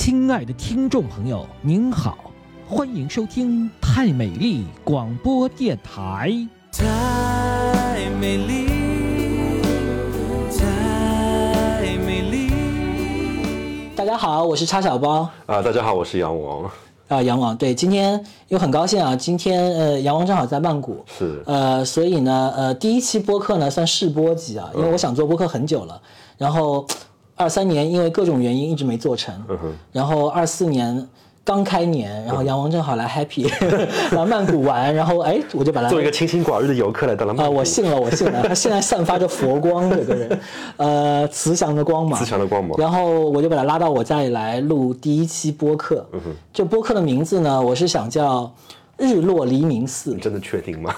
亲爱的听众朋友，您好，欢迎收听太美丽广播电台。太美丽，太美丽。大家好，我是叉小包啊，大家好，我是杨王。啊，杨王。对，今天又很高兴啊，今天呃，杨王正好在曼谷，是呃，所以呢，呃，第一期播客呢算试播集啊，因为我想做播客很久了，然后二三年因为各种原因一直没做成，然后二四年刚开年，然后杨王正好来 happy 来曼谷玩，然后哎，我就把他做一个清心寡欲的游客来到了曼啊，谷。我信了，我信了，他现在散发着佛光，这个人，呃，慈祥的光芒，慈祥的光芒。然后我就把他拉到我家里来录第一期播客。嗯哼，这播客的名字呢，我是想叫“日落黎明寺你真的确定吗？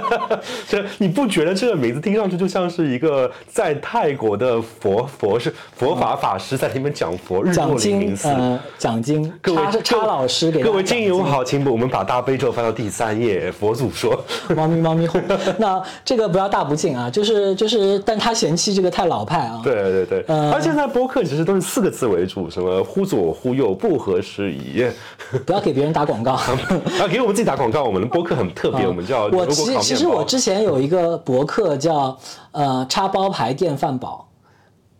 这你不觉得这个名字听上去就像是一个在泰国的佛佛是佛法法师在里面讲佛”，日讲落黎明经，寺？呃，讲经，各位叉叉老师给各位讲经经友好，请我们把大悲咒翻到第三页。佛祖说，猫咪猫咪哄。那这个不要大不敬啊，就是就是，但他嫌弃这个太老派啊。对对对，呃而现在播客其实都是四个字为主，什么忽左忽右，不合时宜。不要给别人打广告。然后给我们自己打广告，我们的播客很特别，我们叫我其其实我之前有一个博客叫呃叉包牌电饭煲。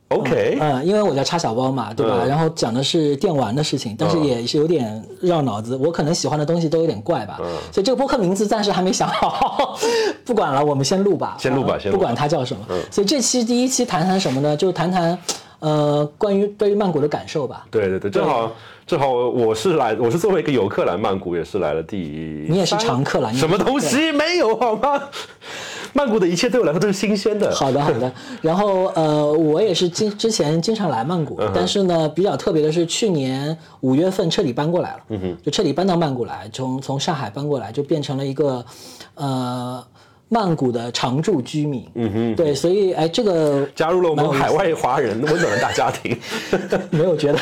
OK，嗯，因为我叫叉小包嘛，对吧？嗯然后讲的是电玩的事情，但是也是有点绕脑子。我可能喜欢的东西都有点怪吧，嗯所以这个播客名字暂时还没想好。不管了，我们先录吧，先录吧啊先不管它叫什么。所以这期第一期谈谈什么呢？就谈谈呃关于对于曼谷的感受吧。对对对，正好正好我是来，我是作为一个游客来曼谷，也是来了第你也是常客了什么东西没有好吗？曼谷的一切对我来说都是新鲜的。好的，好的。然后呃，我也是经之前经常来曼谷，嗯但是呢，比较特别的是，去年五月份彻底搬过来了，嗯哼，就彻底搬到曼谷来，从从上海搬过来，就变成了一个呃曼谷的常住居民，嗯哼，对，所以哎，这个加入了我们海外华人温暖的大家庭。没有觉得，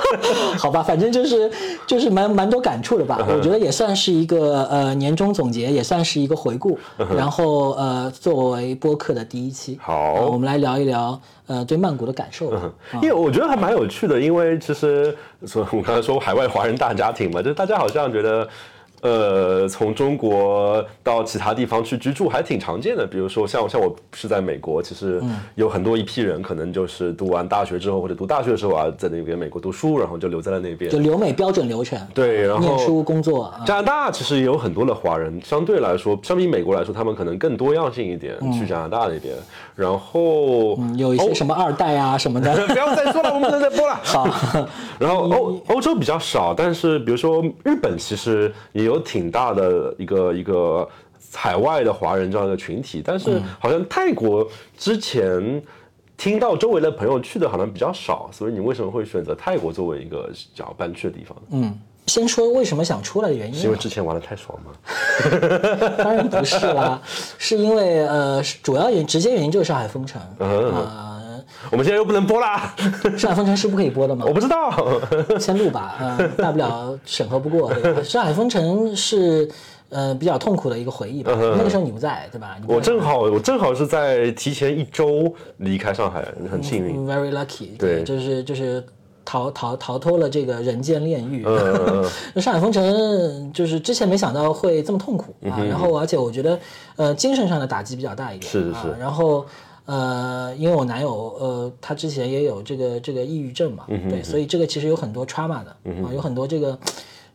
好吧，反正就是就是蛮蛮多感触的吧。嗯我觉得也算是一个呃年终总结，也算是一个回顾。然后呃，作为播客的第一期，好呃我们来聊一聊呃对曼谷的感受吧。因为我觉得还蛮有趣的，因为其实说我刚才说海外华人大家庭嘛，就是大家好像觉得。呃，从中国到其他地方去居住还挺常见的，比如说像像我是在美国，其实有很多一批人可能就是读完大学之后或者读大学的时候啊，在那边美国读书，然后就留在了那边就。留美标准流程，对，然后念书工作啊，加拿大其实也有很多的华人，相对来说，相比美国来说，他们可能更多样性一点，去加拿大那边。然后、嗯有一些什么二代啊什么的。不要再说了，我们不能再播了。好，然后欧欧洲比较少，但是比如说日本其实也有挺大的一个一个海外的华人这样一个群体，但是好像泰国之前听到周围的朋友去的好像比较少，所以你为什么会选择泰国作为一个想要搬去的地方嗯？先说为什么想出来的原因。啊是因为，之前玩的太爽吗？当然不是啦，是因为呃主要原直接原因就是上海封城。嗯。啊，我们现在又不能播啦，上海封城是不可以播的吗我？不知道。先录吧，呃，大不了审核不过。对吧上海封城是呃比较痛苦的一个回忆吧，那个时候你不在，对吧？我正好，我正好是在提前一周离开上海，很幸运。very lucky，对就是就是逃逃逃脱了这个人间炼狱。上海封城就是之前没想到会这么痛苦啊，然后而且我觉得呃精神上的打击比较大一点，是是是啊，然后。呃，因为我男友，呃，他之前也有这个这个抑郁症嘛，对，所以这个其实有很多 trauma 的、啊，有很多这个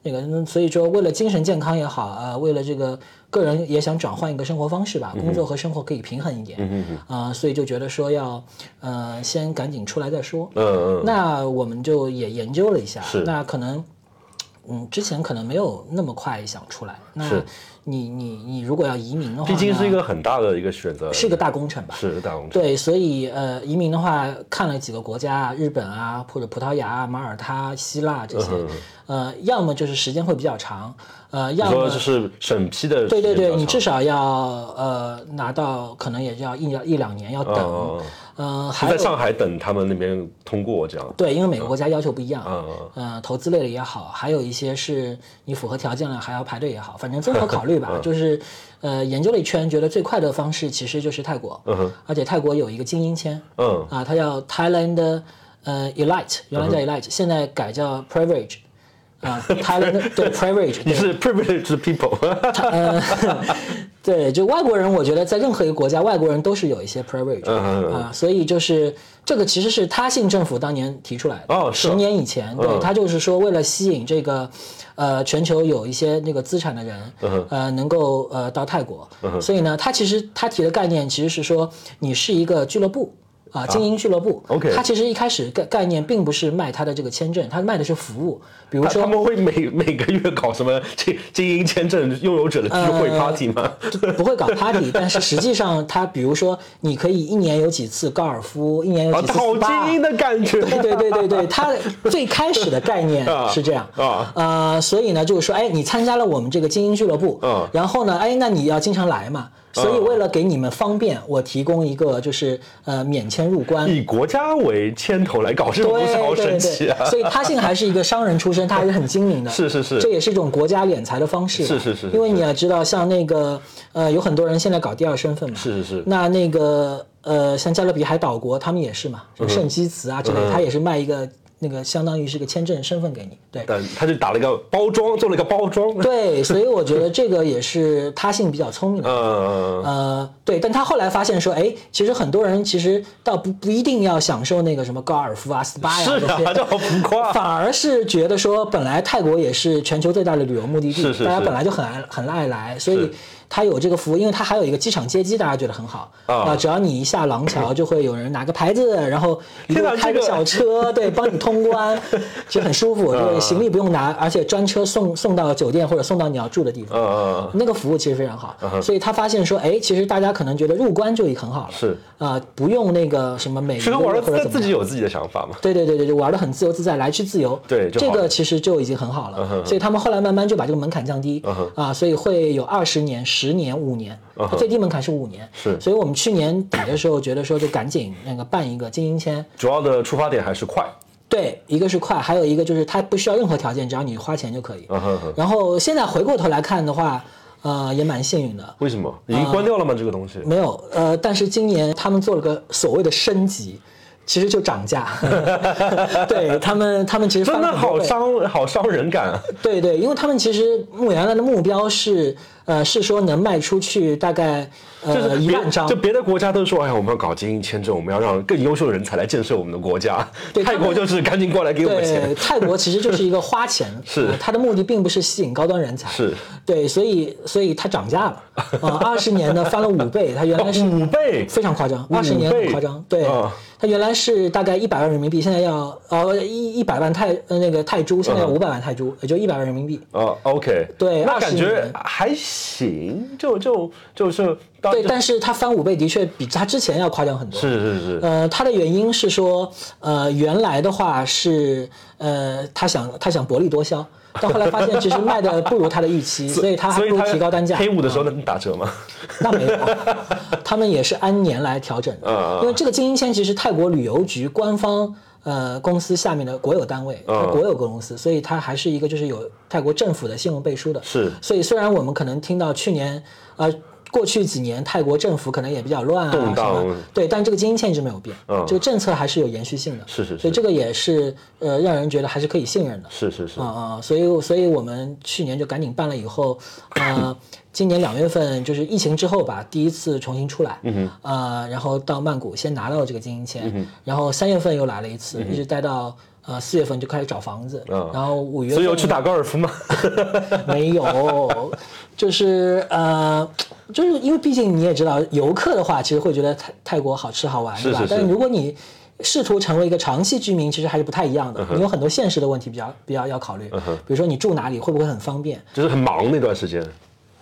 那个，嗯所以说为了精神健康也好啊、为了这个个人也想转换一个生活方式吧，工作和生活可以平衡一点，啊、所以就觉得说要呃先赶紧出来再说，嗯嗯，那我们就也研究了一下是，那可能，嗯，之前可能没有那么快想出来。那是你你你如果要移民的话，毕竟是一个很大的一个选择，是个大工程吧？是大工程。对，所以呃，移民的话，看了几个国家，日本啊，或者葡萄牙啊、马耳他、希腊这些，呃，要么就是时间会比较长，呃，要么就是审批的时对对对，你至少要呃拿到，可能也要一一两年要等，嗯呃，还在上海等他们那边通过这样。对，因为每个国家要求不一样，嗯呃，投资类的也好，还有一些是你符合条件了还要排队也好，反正综合考虑吧，嗯。就是 呃研究了一圈，觉得最快的方式其实就是泰国，嗯哼。而且泰国有一个精英签，嗯。啊，它叫 Thailand 呃 Elite，原来叫嗯 Elite，、现在改叫 Privilege。啊，，Thailand 对 privilege，你是 privileged people，呃，对，就外国人，我觉得在任何一个国家，外国人都是有一些 privilege 嗯嗯嗯啊，所以就是这个其实是他信政府当年提出来的，哦是。十年以前，对嗯。他就是说为了吸引这个呃全球有一些那个资产的人，嗯呃能够呃到泰国，所以呢，他其实他提的概念其实是说你是一个俱乐部。啊，精英俱乐部。OK 他其实一开始概概念并不是卖他的这个签证，他卖的是服务，比如说他他们会每每个月搞什么精精英签证拥有者的聚会呃 party 吗？不会搞 party，但是实际上它，比如说，你可以一年有几次高尔夫，一年有啊，几次好精英的感觉。对对对对对，它最开始的概念 啊是这样。啊。呃，所以呢，就是说，哎，你参加了我们这个精英俱乐部，嗯。然后呢，哎，那你要经常来嘛，所以为了给你们方便，我提供一个就是呃免签入关，以国家为牵头来搞这种东西，好对对神奇啊！对，所以他现在还是一个商人出身，他还是很精明的。是是是这也是一种国家敛财的方式。是是是是因为你要知道，像那个呃，有很多人现在搞第二身份嘛。是是是那那个呃，像加勒比海岛国，他们也是嘛，什嗯么圣基茨啊之类，他也是卖一个那个相当于是个签证身份给你。对。但他就打了一个包装，做了一个包装。对，所以我觉得这个也是他性比较聪明的。嗯，呃，对，但他后来发现说，哎，其实很多人其实倒不不一定要享受那个什么高尔夫啊、SPA 呀、是这些好浮夸。反而是觉得说，本来泰国也是全球最大的旅游目的地，是是是大家本来就很爱很爱来，所以是它有这个服务，因为它还有一个机场接机，大家觉得很好。啊。只要你一下廊桥，就会有人拿个牌子，然后一天哪路开个小车，对，帮你通关，就很舒服，对，行李不用拿，而且专车送送到酒店或者送到你要住的地方。嗯嗯那个服务其实非常好，所以他发现说，哎，其实大家可能觉得入关就已经很好了，是啊、不用那个什么每嗯，其实一个月玩的或者怎么样自己有自己的想法嘛。对对对对对，玩的很自由自在，来去自由。这对这个其实就已经很好了。所以他们后来慢慢就把这个门槛降低、嗯啊，所以会有二十年、十年、五年，嗯最低门槛是五年。是所以我们去年底的时候觉得说，就赶紧那个办一个精英签。主要的出发点还是快。对，一个是快，还有一个就是它不需要任何条件，只要你花钱就可以。然后现在回过头来看的话，呃，也蛮幸运的。为什么已经关掉了吗？这个东西？没有，呃，但是今年他们做了个所谓的升级，其实就涨价。对他们，他们其实真的好伤，好伤人感啊！对对，因为他们其实牧原来的目标是，呃，是说能卖出去大概呃一万张就。别的国家都说，哎呀，我们要搞精英签证，我们要让更优秀的人才来建设我们的国家。对泰国就是赶紧过来给我们对，钱。泰国其实就是一个花钱，是呃它的目的并不是吸引高端人才，是对，所以所以它涨价了，啊，二十年呢翻了五倍，它原来是五倍，非常夸张，二十年很夸张，对啊，它原来是大概一百万人民币，现在要呃一一百万泰呃那个泰铢，现在要嗯五百万泰铢，也就一百万人民币。哦，OK，对那感觉还行，就就就是当对，但是他翻五倍的确比他之前要夸张很多。是是是，呃，它的原因是说，呃，原来的话是，呃，他想他想薄利多销，但后来发现其实卖的不如他的预期，所以他还不如提高单价。黑五的时候啊能打折吗？那没有，他们也是按年来调整的，因为这个精英签其实泰国旅游局官方呃公司下面的国有单位，嗯它国有公司，所以它还是一个就是有泰国政府的信用背书的。是所以虽然我们可能听到去年呃。过去几年，泰国政府可能也比较乱啊，动荡。什么。对，但这个精英签一直没有变，嗯。这个政策还是有延续性的，是是是。所以这个也是呃让人觉得还是可以信任的。是是是。啊，啊，所以所以我们去年就赶紧办了，以后，呃，今年两月份就是疫情之后吧，第一次重新出来，嗯，呃，然后到曼谷先拿到了这个经营签，嗯然后三月份又来了一次，一直待到呃四月份就开始找房子，嗯然后五月份所以有去打高尔夫吗？没有，就是呃，就是因为毕竟你也知道，游客的话其实会觉得泰泰国好吃好玩，对吧？是是是但是如果你试图成为一个长期居民，其实还是不太一样嗯的。你有很多现实的问题比较比较要考虑，比如说你住哪里会不会很方便？就是很忙那段时间。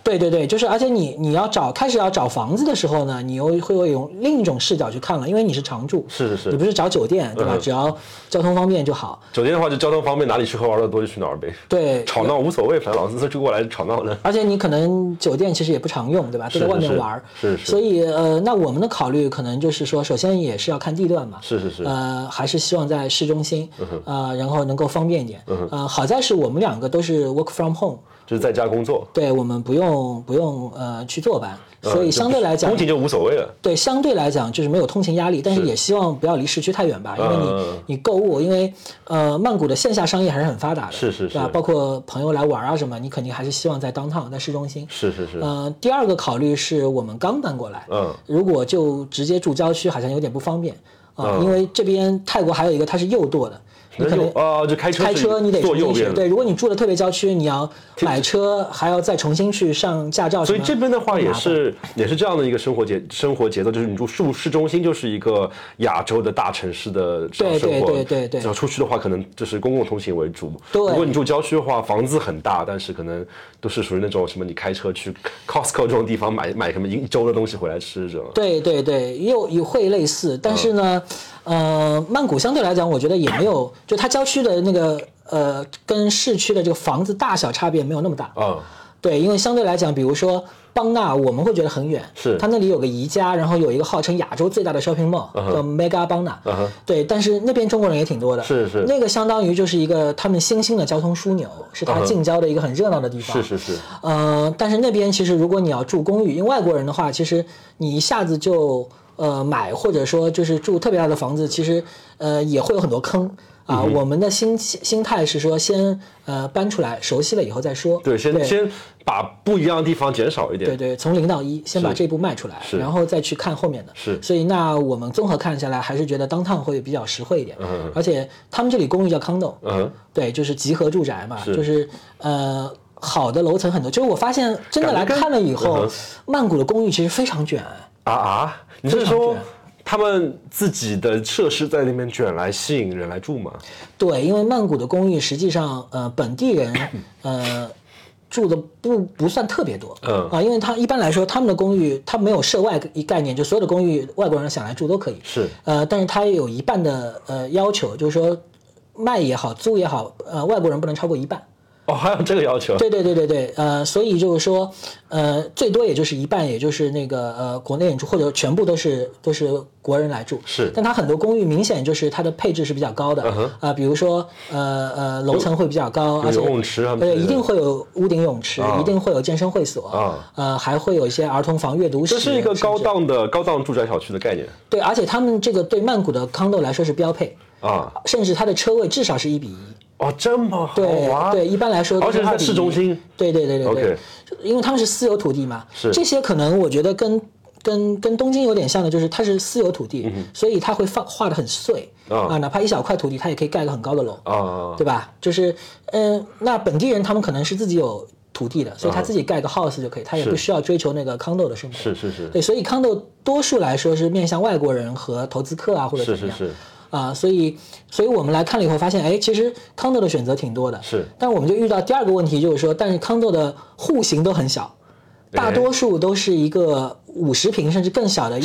对对对，就是而且你你要找开始要找房子的时候呢，你又会会用另一种视角去看了，因为你是常住，是是是你不是找酒店对吧？嗯只要交通方便就好。酒店的话，就交通方便，哪里吃喝玩乐多就去哪儿呗。对，吵闹无所谓，反正老子就过来吵闹的。而且你可能酒店其实也不常用，对吧？都在外面玩儿，是是所以呃，那我们的考虑可能就是说，首先也是要看地段嘛，是是是呃，还是希望在市中心，呃，然后能够方便一点，呃，好在是我们两个都是 work from home，就是在家工作，对我们不用不用呃去坐班，所以呃相对来讲通，勤就无所谓了。对相对来讲就是没有通勤压力，但是是。也希望不要离市区太远吧，因为你、嗯你购物，因为呃曼谷的线下商业还是很发达的，是是对吧？是。包括朋友来玩啊什么，你肯定还是希望在 downtown 在市中心。是是是，呃，第二个考虑是我们刚搬过来，嗯。如果就直接住郊区，好像有点不方便。啊、嗯。因为这边泰国还有一个它是右舵的，你可能右啊，就开车开车你得。坐右边，对，如果你住的特别郊区，你要买车还要再重新去上驾照，所以这边的话也是也是这样的一个生活节生活节奏，就是你住市市中心就是一个亚洲的大城市的这样对对生活，对对对然后出去的话，可能就是公共通行为主。对如果你住郊区的话，房子很大，但是可能都是属于那种什么，你开车去 Costco 这种地方买买什么一一周的东西回来吃这种。对对对，又也会类似，但是呢，呃，曼谷相对来讲，我觉得也没有，就它郊区的那个呃，跟市区的这个房子大小差别没有那么大。嗯，对，因为相对来讲，比如说邦纳，我们会觉得很远，是。它那里有个宜家，然后有一个号称亚洲最大的 shopping mall、叫 Mega 邦纳，嗯哼。对，但是那边中国人也挺多的，是是。那个相当于就是一个他们新兴的交通枢纽，是它近郊的一个很热闹的地方，是是是，呃，但是那边其实如果你要住公寓，因为外国人的话，其实你一下子就呃买或者说就是住特别大的房子，其实呃也会有很多坑啊。嗯我们的心心态是说先呃搬出来，熟悉了以后再说。对，先先把不一样的地方减少一点。对对，从零到一，先把这步迈出来，然后再去看后面的。是所以那我们综合看下来，还是觉得当趟会比较实惠一点。嗯而且他们这里公寓叫 condo，嗯，对，就是集合住宅嘛，是就是呃好的楼层很多。就是我发现真的来看了以后曼谷的公寓其实非常卷。啊啊，你是说他们自己的设施在那边卷来吸引人来住吗？对，因为曼谷的公寓实际上呃本地人 呃。住的不不算特别多，嗯啊，因为他一般来说他们的公寓它没有涉外一概念，就所有的公寓外国人想来住都可以，是呃，但是它有一半的呃要求，就是说卖也好，租也好，呃，外国人不能超过一半。哦，还有这个要求？对对对对对，呃，所以就是说，呃，最多也就是一半，也就是那个呃国内人住，或者全部都是都是国人来住。是但它很多公寓明显就是它的配置是比较高的，啊、比如说呃呃楼层会比较高，而且游泳池啊对，一定会有屋顶泳池，啊一定会有健身会所，啊呃，还会有一些儿童房、阅读室。这是一个高档的高档住宅小区的概念对，而且他们这个对曼谷的 condo 来说是标配，啊！甚至它的车位至少是一比一。哦，这么好对啊！对，一般来说都而且是在2比1市中心。对对对对对因为他们是私有土地嘛，是这些可能我觉得跟跟跟东京有点像的，就是它是私有土地，所以它会放画的很碎嗯啊啊，哪怕一小块土地，它也可以盖个很高的楼，啊，对吧？就是嗯、那本地人他们可能是自己有土地的，所以他自己盖个 house 就可以，他也不需要追求那个 condo 的生活。是是是对，所以 condo 多数来说是面向外国人和投资客啊，或者怎么样。是是是啊，所以，所以我们来看了以后发现，哎，其实 condo 的选择挺多的，是。但我们就遇到第二个问题，就是说，但是 condo 的户型都很小，大多数都是一个五十平甚至更小的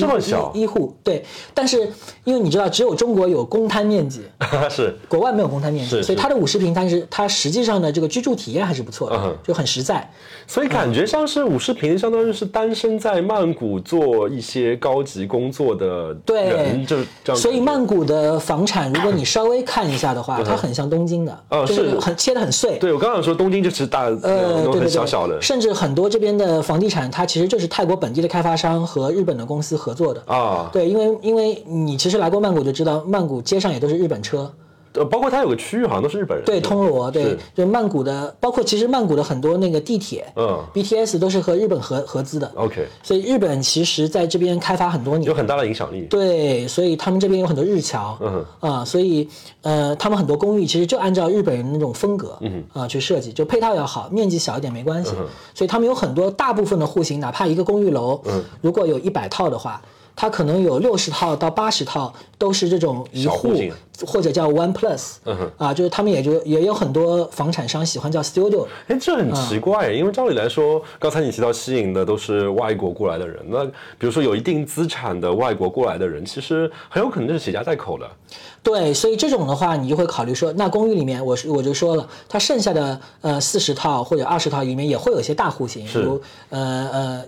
一户对。但是因为你知道，只有中国有公摊面积，是国外没有公摊面积，所以它的五十平，但是它实际上的这个居住体验还是不错的，嗯就很实在。所以感觉像是五十平，相当于是单身在曼谷做一些高级工作的对人，就是这样。所以曼谷的房产，如果你稍微看一下的话，它很像东京的，哦就是很切的很碎。对我刚刚说东京就是大，呃，很对对对，小小的甚至很多这边的房地产，它其实就是泰国本地的开发商和日本的公司合作的。啊，对，因为因为你其实来过曼谷就知道，曼谷街上也都是日本车，呃，包括它有个区域好像都是日本人。对，通罗，对，就曼谷的，包括其实曼谷的很多那个地铁，嗯，BTS 都是和日本合合资的，，OK，所以日本其实在这边开发很多年有，很大的影响力。对，所以他们这边有很多日侨，嗯啊，所以呃，他们很多公寓其实就按照日本人那种风格，嗯啊去设计，就配套要好，面积小一点没关系，所以他们有很多大部分的户型，哪怕一个公寓楼，嗯如果有一百套的话。它可能有六十套到八十套都是这种一户或者叫 One Plus，、嗯啊，就是他们也就也有很多房产商喜欢叫 Studio，哎，这很奇怪，嗯因为照理来说，刚才你提到吸引的都是外国过来的人，那比如说有一定资产的外国过来的人，其实很有可能就是携家带口的。对，所以这种的话，你就会考虑说，那公寓里面，我是我就说了，它剩下的呃四十套或者二十套里面也会有一些大户型，比如呃呃呃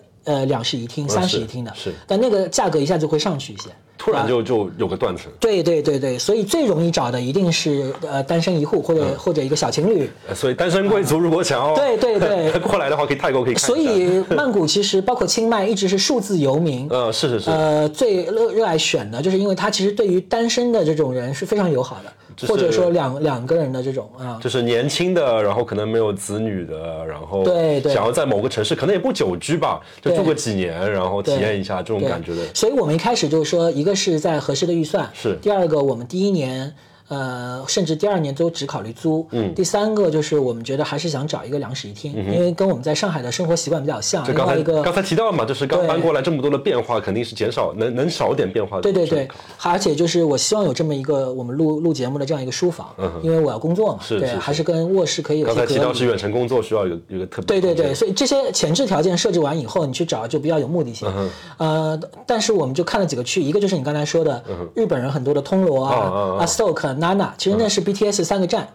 两室一厅、三室一厅的，是但那个价格一下就会上去一些。突然就就有个断层。对对对对，所以最容易找的一定是呃单身一户或者、或者一个小情侣。呃所以单身贵族如果想要对对对 过来的话，可以泰国可以看。所以曼谷其实包括清迈一直是数字游民。呃是是是，呃，最热热爱选的，就是因为它其实对于单身的这种人是非常友好的，就是或者说两两个人的这种啊，就是年轻的，然后可能没有子女的，然后对对想要在某个城市，可能也不久居吧，就住个几年，然后体验一下这种感觉的。所以我们一开始就是说，一个是在合适的预算，是第二个我们第一年。呃，甚至第二年都只考虑租。嗯，第三个就是我们觉得还是想找一个两室一厅，因为跟我们在上海的生活习惯比较像。就刚才一个刚才提到了嘛，就是刚搬过来这么多的变化，肯定是减少能能少点变化的。对对对，而且就是我希望有这么一个我们录录节目的这样一个书房，因为我要工作嘛，对，是是是还是跟卧室可以有刚才。提到是远程工作需要有有一个特别对对对，所以这些前置条件设置完以后，你去找就比较有目的性。嗯呃，但是我们就看了几个区，一个就是你刚才说的日本人很多的通罗啊、嗯嗯嗯啊 Stoke、Nana，其实那是 BTS 三个站，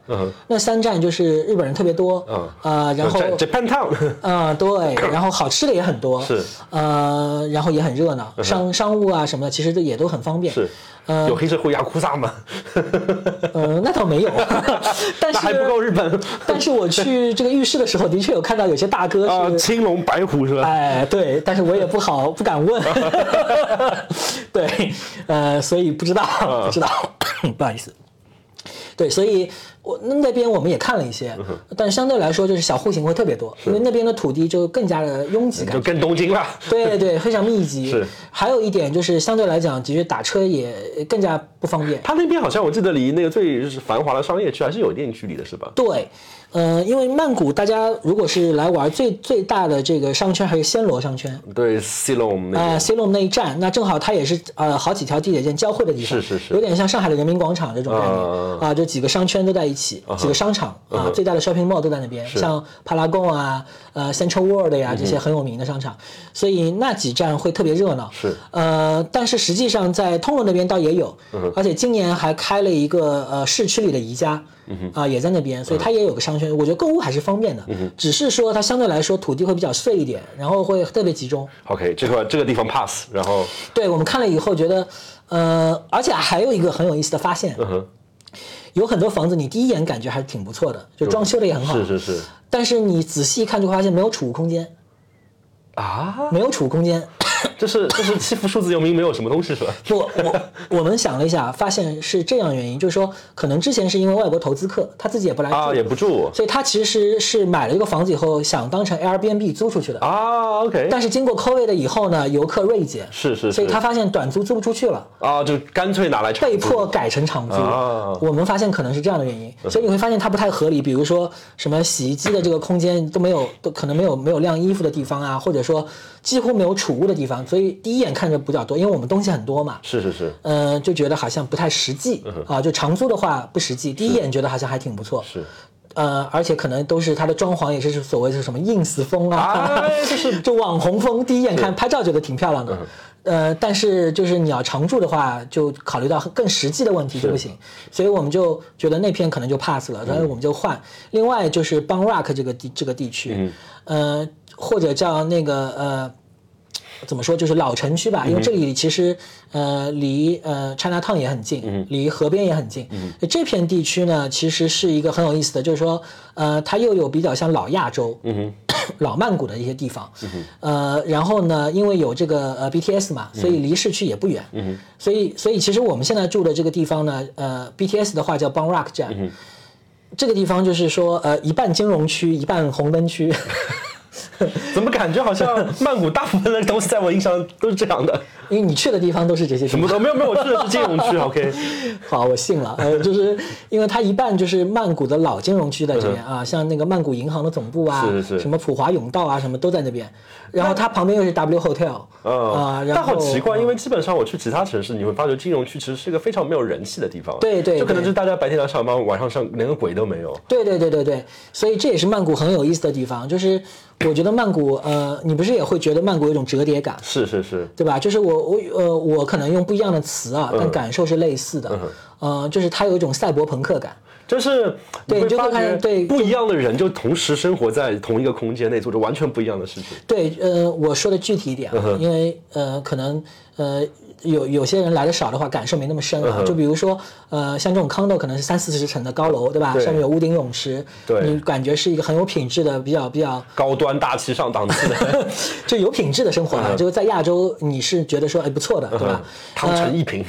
那三站就是日本人特别多，嗯。呃，然后 Japan Town 呃，对，然后好吃的也很多，是，呃，然后也很热闹，商商务啊什么的，其实都也都很方便。是。呃有黑社会雅库萨吗？呃，那倒没有，但是还不够日本。但是我去这个浴室的时候，的确有看到有些大哥啊，是青龙白虎是吧？哎，对，但是我也不好不敢问，对，呃，所以不知道，不知道，不好意思。对，所以我那那边我们也看了一些，但相对来说就是小户型会特别多，因为那边的土地就更加的拥挤感就。跟东京了。对对，非常密集。是，还有一点就是相对来讲，其实打车也更加不方便。它那边好像我记得离那个最就是繁华的商业区还是有一定距离的，是吧？对，呃，因为曼谷大家如果是来玩，最最大的这个商圈还是暹罗商圈。对 c i l o m 那啊边。c i l o m 那一站，那正好它也是呃好几条地铁线交汇的地方，是是是有点像上海的人民广场这种概念啊，就几个商圈都在一起，几个商场啊，最大的 shopping mall 都在那边，像帕拉贡啊、呃 Central World 呀这些很有名的商场，所以那几站会特别热闹。是呃，但是实际上在通罗那边倒也有，嗯而且今年还开了一个呃市区里的宜家。嗯啊，也在那边，所以它也有个商圈。我觉得购物还是方便的，嗯只是说它相对来说土地会比较碎一点，然后会特别集中。OK，这块这个地方 pass，然后对我们看了以后觉得，呃，而且还有一个很有意思的发现，嗯哼，有很多房子你第一眼感觉还是挺不错的，就装修的也很好，是是是。但是你仔细一看就会发现没有储物空间，啊，没有储物空间。这是这是欺负数字游民没有什么东西是吧？不，我我们想了一下，发现是这样原因，就是说可能之前是因为外国投资客他自己也不来住，啊，也不住所以他其实是买了一个房子以后想当成 Airbnb 租出去的。啊，OK，但是经过 COVID 以后呢，游客锐减，是是是所以他发现短租租不出去了，啊，就干脆拿来被迫改成长租。啊我们发现可能是这样的原因，所以你会发现它不太合理。比如说什么洗衣机的这个空间都没有，都可能没有没有晾衣服的地方啊，或者说几乎没有储物的地方，所以第一眼看着比较多，因为我们东西很多嘛。是是是嗯、就觉得好像不太实际啊，就长租的话不实际。第一眼觉得好像还挺不错，是，呃，而且可能都是它的装潢也是所谓的什么 ins 风啊，哎就是 就网红风，第一眼看拍照觉得挺漂亮的。呃，但是就是你要常住的话，就考虑到更实际的问题就不行，所以我们就觉得那片可能就 pass 了，然后我们就换。另外就是 Bang Rock 这个地这个地区，呃，或者叫那个呃。怎么说，就是老城区吧，因为这里其实呃离呃 China Town 也很近，离河边也很近。这片地区呢，其实是一个很有意思的，就是说呃它又有比较像老亚洲、老曼谷的一些地方，呃，然后呢，因为有这个呃 BTS 嘛，所以离市区也不远。所以所以其实我们现在住的这个地方呢，呃 BTS 的话叫 Bang Rock 站。这个地方就是说，呃，一半金融区，一半红灯区，怎么感觉好像曼谷大部分的东西在我印象都是这样的，因为你去的地方都是这些。什么都没有没有，我去的是金融区，OK，好，我信了。呃，就是因为它一半就是曼谷的老金融区在这边啊，像那个曼谷银行的总部啊，是是是什么普华永道啊，什么都在那边。然后它旁边又是 W Hotel 嗯啊，然但好奇怪，因为为基本上我去其他城市，你会发觉金融区其实是一个非常没有人气的地方，对对对就可能就是大家白天来上班，晚上上连个鬼都没有，对对对对对，所以这也是曼谷很有意思的地方，就是我觉得曼谷，呃，你不是也会觉得曼谷有一种折叠感？是是是，对吧？就是我我呃，我可能用不一样的词啊，嗯但感受是类似的。呃，就是它有一种赛博朋克感。就是对就发现对不一样的人就同时生活在同一个空间内，做着完全不一样的事情。对，呃，我说的具体一点因为呃，可能呃，有有些人来的少的话，感受没那么深啊。就比如说，呃，像这种 condo 可能是三四十层的高楼，对吧？对上面有屋顶泳池，对你感觉是一个很有品质的、比较比较高端大气上档次的，就有品质的生活啊。就是在亚洲，你是觉得说哎不错的，对吧？汤臣一品。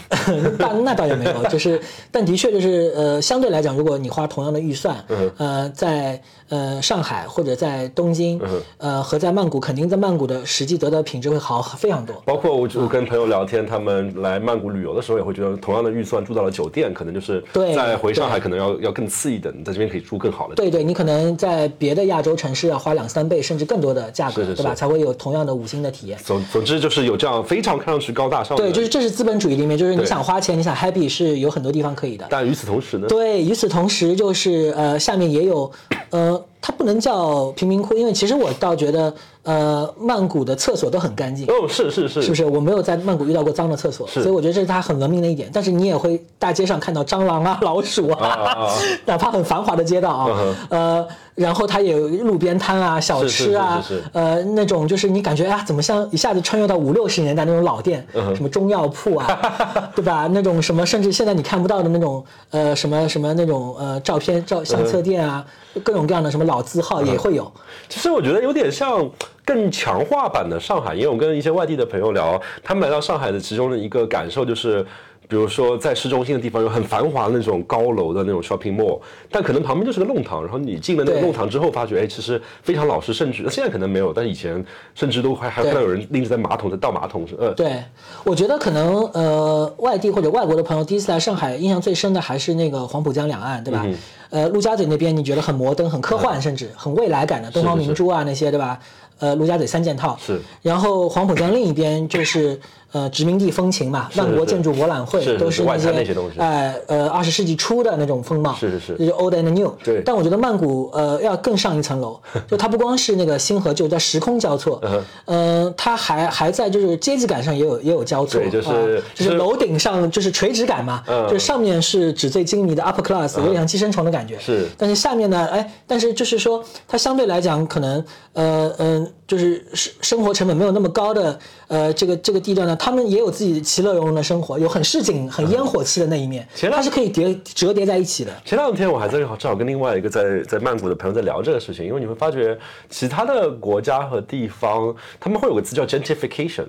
那那倒也没有，就是，但的确就是，呃，相对来讲，如果你花同样的预算，呃，在呃上海或者在东京，呃，和在曼谷，肯定在曼谷的实际得到品质会好非常多。包括我我跟朋友聊天，他们来曼谷旅游的时候也会觉得，同样的预算住到了酒店，可能就是对在回上海可能要要更次一等，在这边可以住更好的。对对，你可能在别的亚洲城市要花两三倍甚至更多的价格，是是对吧？才会有同样的五星的体验。总总之就是有这样非常看上去高大上的。对，就是这是资本主义里面，就是你想花钱，你想 happy 是有很多地方可以的。但与此同时呢，对，与此同时就是呃，下面也有，呃，它不能叫贫民窟，因为其实我倒觉得，呃，曼谷的厕所都很干净。哦，是是是，是不是？我没有在曼谷遇到过脏的厕所，所以我觉得这是它很文明的一点。但是你也会大街上看到蟑螂啊、老鼠啊，啊啊啊哪怕很繁华的街道啊，嗯呃，然后它也有路边摊啊、小吃啊，是是是呃，那种就是你感觉啊，怎么像一下子穿越到五六十年代那种老店，嗯什么中药铺啊，对吧？那种什么，甚至现在你看不到的那种，呃，什么什么那种呃照片照相册店啊，各种各样的什么老字号也会有。其实我觉得有点像更强化版的上海，因为我跟一些外地的朋友聊，他们来到上海的其中的一个感受就是。比如说，在市中心的地方有很繁华的那种高楼的那种 shopping mall，但可能旁边就是个弄堂，然后你进了那个弄堂之后，发觉哎，其实非常老实，甚至现在可能没有，但以前甚至都还还对。看到有人拎着在马桶在倒马桶，呃，对，我觉得可能呃，外地或者外国的朋友第一次来上海，印象最深的还是那个黄浦江两岸，对吧？嗯呃，陆家嘴那边你觉得很摩登、很科幻，甚至很未来感的东方明珠啊那些，对吧？呃，陆家嘴三件套。是。然后黄浦江另一边就是呃殖民地风情嘛，万国建筑博览会都是那些哎呃二十世纪初的那种风貌，是是是。就是 old and new。对。但我觉得曼谷呃要更上一层楼，就它不光是那个新和旧在时空交错，嗯呃，它还还在就是阶级感上也有也有交错，对就是啊就是是。楼顶上就是垂直感嘛，嗯。就是上面是纸醉金迷的 upper class，、有点像寄生虫的感觉。是。但是下面呢，哎，但是就是说它相对来讲可能呃嗯、就是生生活成本没有那么高的呃这个这个地段呢，他们也有自己其乐融融的生活，有很市井、很烟火气的那一面，它是可以叠折叠在一起的。前两天我还在正好跟另外一个在在曼谷的朋友在聊这个事情，因为你会发觉其他的国家和地方，他们会有个词叫 gentrification。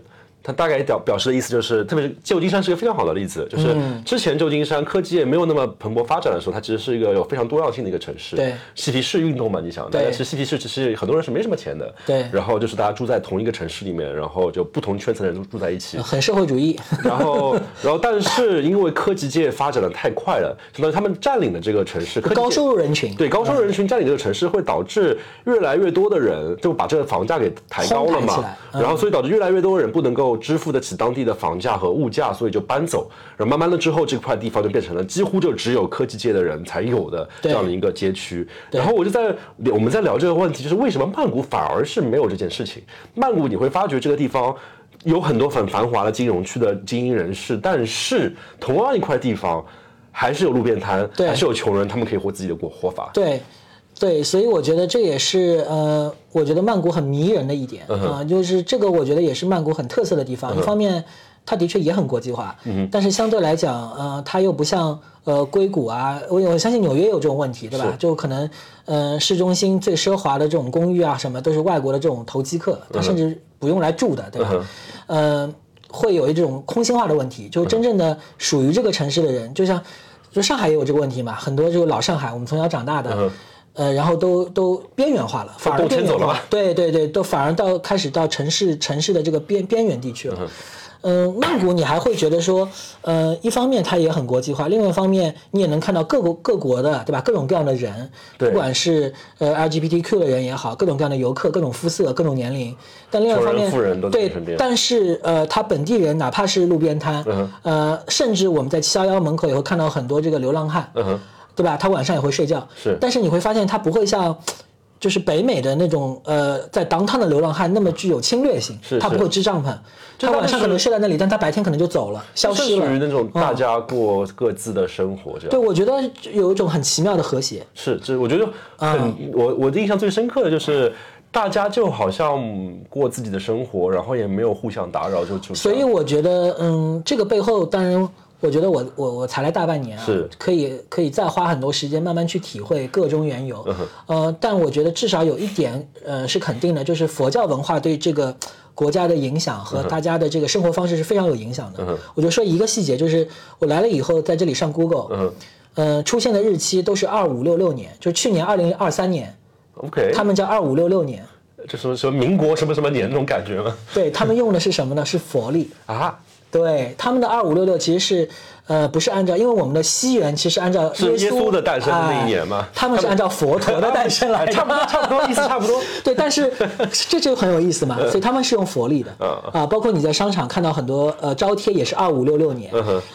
它大概表表示的意思就是，特别是旧金山是一个非常好的例子，就是嗯之前旧金山科技业没有那么蓬勃发展的时候，它其实是一个有非常多样性的一个城市。对嬉皮士运动嘛，你想，大家对其实嬉皮士其实很多人是没什么钱的。对然后就是大家住在同一个城市里面，然后就不同圈层的人都住在一起。很社会主义，然后，然后，但是因为科技界发展的太快了，相当于他们占领的这个城市，科技高收入人群，对高收入人群占领这个城市，会导致越来越多的人就把这个房价给抬高了嘛然后所以导致越来越多的人不能够支付得起当地的房价和物价，所以就搬走。然后慢慢的之后，这块地方就变成了几乎就只有科技界的人才有的这样的一个街区。然后我就在我们在聊这个问题，就是为什么曼谷反而是没有这件事情？曼谷你会发觉这个地方。有很多很繁华的金融区的精英人士，但是同样一块地方，还是有路边摊，还是有穷人，他们可以活自己的过活法。对，对，所以我觉得这也是呃，我觉得曼谷很迷人的一点嗯啊、就是这个我觉得也是曼谷很特色的地方。一方面，它的确也很国际化，嗯但是相对来讲，呃，它又不像呃硅谷啊，我我相信纽约有这种问题，对吧？就可能呃市中心最奢华的这种公寓啊，什么都是外国的这种投机客，他甚至不用来住的，对吧？嗯呃，会有一种空心化的问题，就是真正的属于这个城市的人，就像就上海也有这个问题嘛，很多就是老上海，我们从小长大的。嗯呃，然后都都边缘化了，反而都迁边缘化走了吧，对对对，都反而到开始到城市城市的这个边边缘地区了。嗯，曼谷你还会觉得说，呃，一方面它也很国际化，另外一方面你也能看到各国各国的，对吧？各种各样的人，对不管是呃 LGBTQ 的人也好，各种各样的游客，各种肤色，各种年龄。但另外一方面，对但是呃，他本地人哪怕是路边摊，嗯呃，甚至我们在七幺幺门口也会看到很多这个流浪汉，对吧？他晚上也会睡觉，是但是你会发现他不会像。就是北美的那种呃，在 downtown 的流浪汉那么具有侵略性，是是他不会支帐篷，他晚上可能睡在那里，但他白天可能就走了，消是失了。属于那种大嗯家过各自的生活这样。对，我觉得有一种很奇妙的和谐。是，这我觉得很，我我的印象最深刻的就是大家就好像过自己的生活，然后也没有互相打扰，就就所以我觉得，嗯，这个背后，当然，我觉得我我我才来大半年啊，是可以可以再花很多时间慢慢去体会个中缘由。嗯呃，但我觉得至少有一点，呃，是肯定的，就是佛教文化对这个国家的影响和大家的这个生活方式是非常有影响的。嗯我就说一个细节，就是我来了以后，在这里上 Google，嗯呃，出现的日期都是二五六六年，就是去年二零二三年，OK，他们叫二五六六年。这什么什么民国什么什么年那种感觉吗？对他们用的是什么呢？是佛历。啊，对，他们的二五六六其实是，呃，不是按照，因为我们的西元其实按照是耶稣的诞生的那一年嘛哎他们是按照佛陀的诞生来的，差不多差不多意思差不多。对，但是这就很有意思嘛，所以他们是用佛历的嗯。啊，包括你在商场看到很多呃招贴也是二五六六年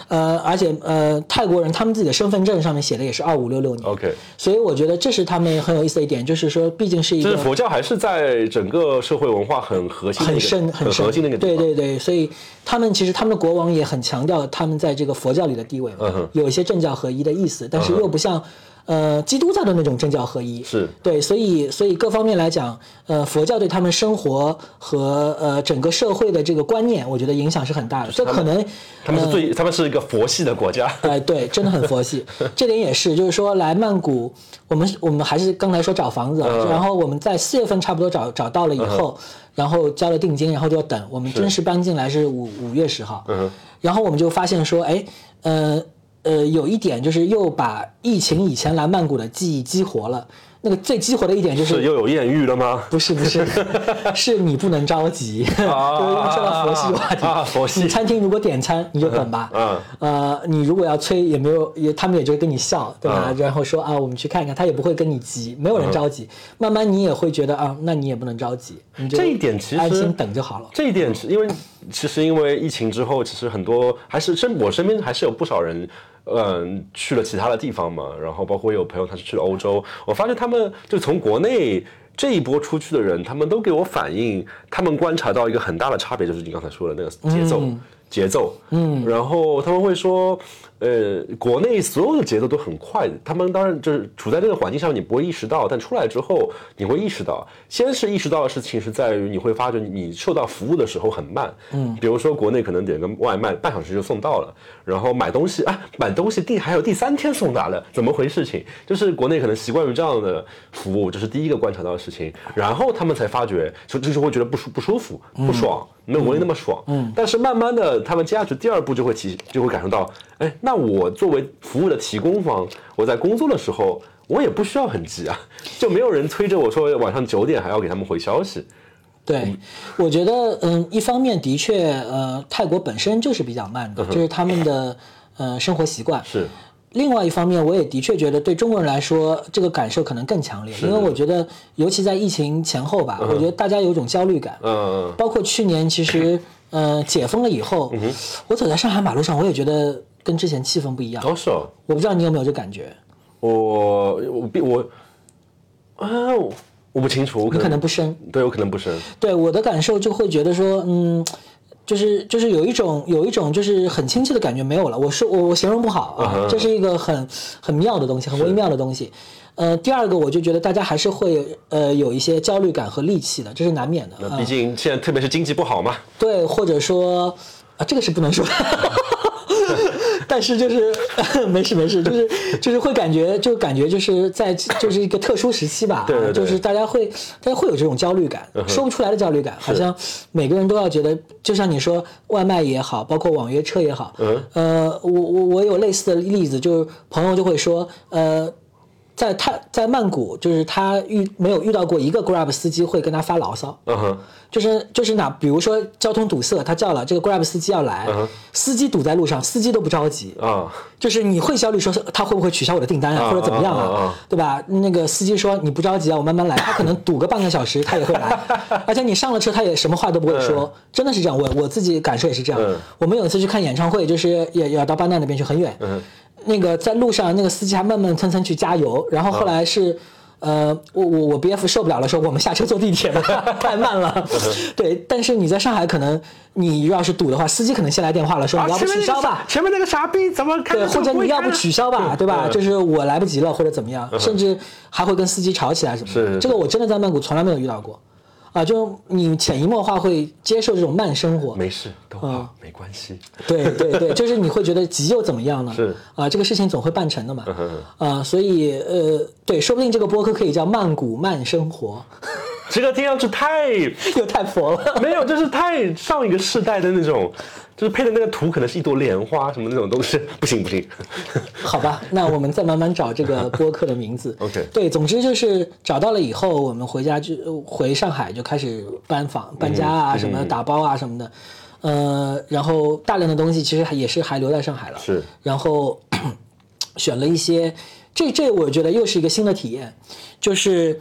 呃，而且呃泰国人他们自己的身份证上面写的也是二五六六年 OK 所以我觉得这是他们很有意思的一点，就是说毕竟是一个就是佛教还是在整个社会文化很核心很深、很深。深核心的一个地方。对对对，所以他们其实他们的国王也很强调他们在这个佛教里的地位嘛，嗯哼有一些政教合一的意思，但是又不像。呃，基督教的那种政教合一是对，所以所以各方面来讲，呃，佛教对他们生活和呃整个社会的这个观念，我觉得影响是很大的。这可能他们是最，他们是一个佛系的国家。哎，对，真的很佛系，这点也是，就是说来曼谷，我们我们还是刚才说找房子，嗯然后我们在四月份差不多找找到了以后，然后交了定金，然后就要等，我们正式搬进来是五五月十号，嗯然后我们就发现说，哎，呃呃，有一点就是又把疫情以前来曼谷的记忆激活了。那个最激活的一点就是是又有艳遇了吗？不是不是，是你不能着急，就是说到佛系话题啊佛系你餐厅如果点餐，你就等吧。嗯呃，你如果要催，也没有，也他们也就跟你笑，对吧？嗯然后说啊，我们去看看，他也不会跟你急，没有人着急。慢慢你也会觉得啊，那你也不能着急，你就这一点其实安心等就好了。这一点是因为其实因为疫情之后，其实很多还是身我身边还是有不少人。嗯，去了其他的地方嘛，然后包括有朋友他是去了欧洲，我发现他们就从国内这一波出去的人，他们都给我反映，他们观察到一个很大的差别，就是你刚才说的那个节奏，节奏，嗯，然后他们会说，呃，国内所有的节奏都很快，他们当然就是处在这个环境上，你不会意识到，但出来之后你会意识到，先是意识到的事情是在于你会发觉你受到服务的时候很慢，嗯，比如说国内可能点个外卖半小时就送到了，然后买东西啊买东西第还有第三天送达了，怎么回事情？就是国内可能习惯于这样的服务，这是第一个观察到的事情，然后他们才发觉就就是会觉得不舒不舒服不爽。没有国内那么爽，嗯，但是慢慢的，他们接下去第二步就会提，就会感受到，哎，那我作为服务的提供方，我在工作的时候，我也不需要很急啊，就没有人催着我说晚上九点还要给他们回消息，对，我觉得，嗯，一方面的确，呃，泰国本身就是比较慢的，这是他们的呃生活习惯。是，另外一方面，我也的确觉得对中国人来说，这个感受可能更强烈，因为我觉得，尤其在疫情前后吧，我觉得大家有一种焦虑感。嗯，包括去年，其实呃解封了以后，我走在上海马路上，我也觉得跟之前气氛不一样。哦是哦，我不知道你有没有这感觉？我我比我啊，我我不清楚，我可能可能不深。对我可能不深，对我的感受就会觉得说，嗯，就是就是有一种有一种就是很亲切的感觉没有了。我说我我形容不好啊，这是一个很很妙的东西，很微妙的东西。呃，第二个我就觉得大家还是会呃有一些焦虑感和戾气的，这是难免的。毕竟现在特别是经济不好嘛，对，或者说啊，这个是不能说。但是就是 没事没事，就是就是会感觉就感觉就是在就是一个特殊时期吧，对对对。就是大家会大家会有这种焦虑感，说不出来的焦虑感，好像每个人都要觉得，就像你说外卖也好，包括网约车也好，嗯。呃，我我我有类似的例子，就是朋友就会说，呃。在他在曼谷，就是他遇没有遇到过一个 Grab 司机会跟他发牢骚，嗯哼，就是就是哪，比如说交通堵塞，他叫了这个 Grab 司机要来，嗯司机堵在路上，司机都不着急，啊，就是你会焦虑说他会不会取消我的订单啊，啊或者怎么样啊对吧？那个司机说你不着急啊，我慢慢来，他可能堵个半个小时他也会来，而且你上了车他也什么话都不会说，真的是这样，我我自己感受也是这样嗯。我们有一次去看演唱会，就是也也要到巴纳那边去很远，嗯那个在路上那个司机还慢慢蹭蹭去加油，然后后来是。呃，我我我 B F 受不了了，说我们下车坐地铁吧，太慢了。对，但是你在上海可能你要是堵的话，司机可能先来电话了，说你要不取消吧。前面那个傻逼怎么开？对，或者你要不取消吧，对吧？就是我来不及了，或者怎么样，甚至还会跟司机吵起来什么的。是这个我真的在曼谷从来没有遇到过，啊，就你潜移默化会接受这种慢生活。没事，都好嗯，没关系。对对对，就是你会觉得急又怎么样呢？是啊，这个事情总会办成的嘛。嗯啊，所以呃，对，说不定这个播客可以叫曼谷慢生活，这个听上去太 又太佛了。没有，就是太上一个世代的那种，就是配的那个图可能是一朵莲花什么那种东西，不 行不行。好吧，那我们再慢慢找这个播客的名字。OK 对，总之就是找到了以后，我们回家就回上海就开始搬房、搬家啊，什么打包啊什么的。呃，然后大量的东西其实还也是还留在上海了。是。然后 选了一些，这这我觉得又是一个新的体验，就是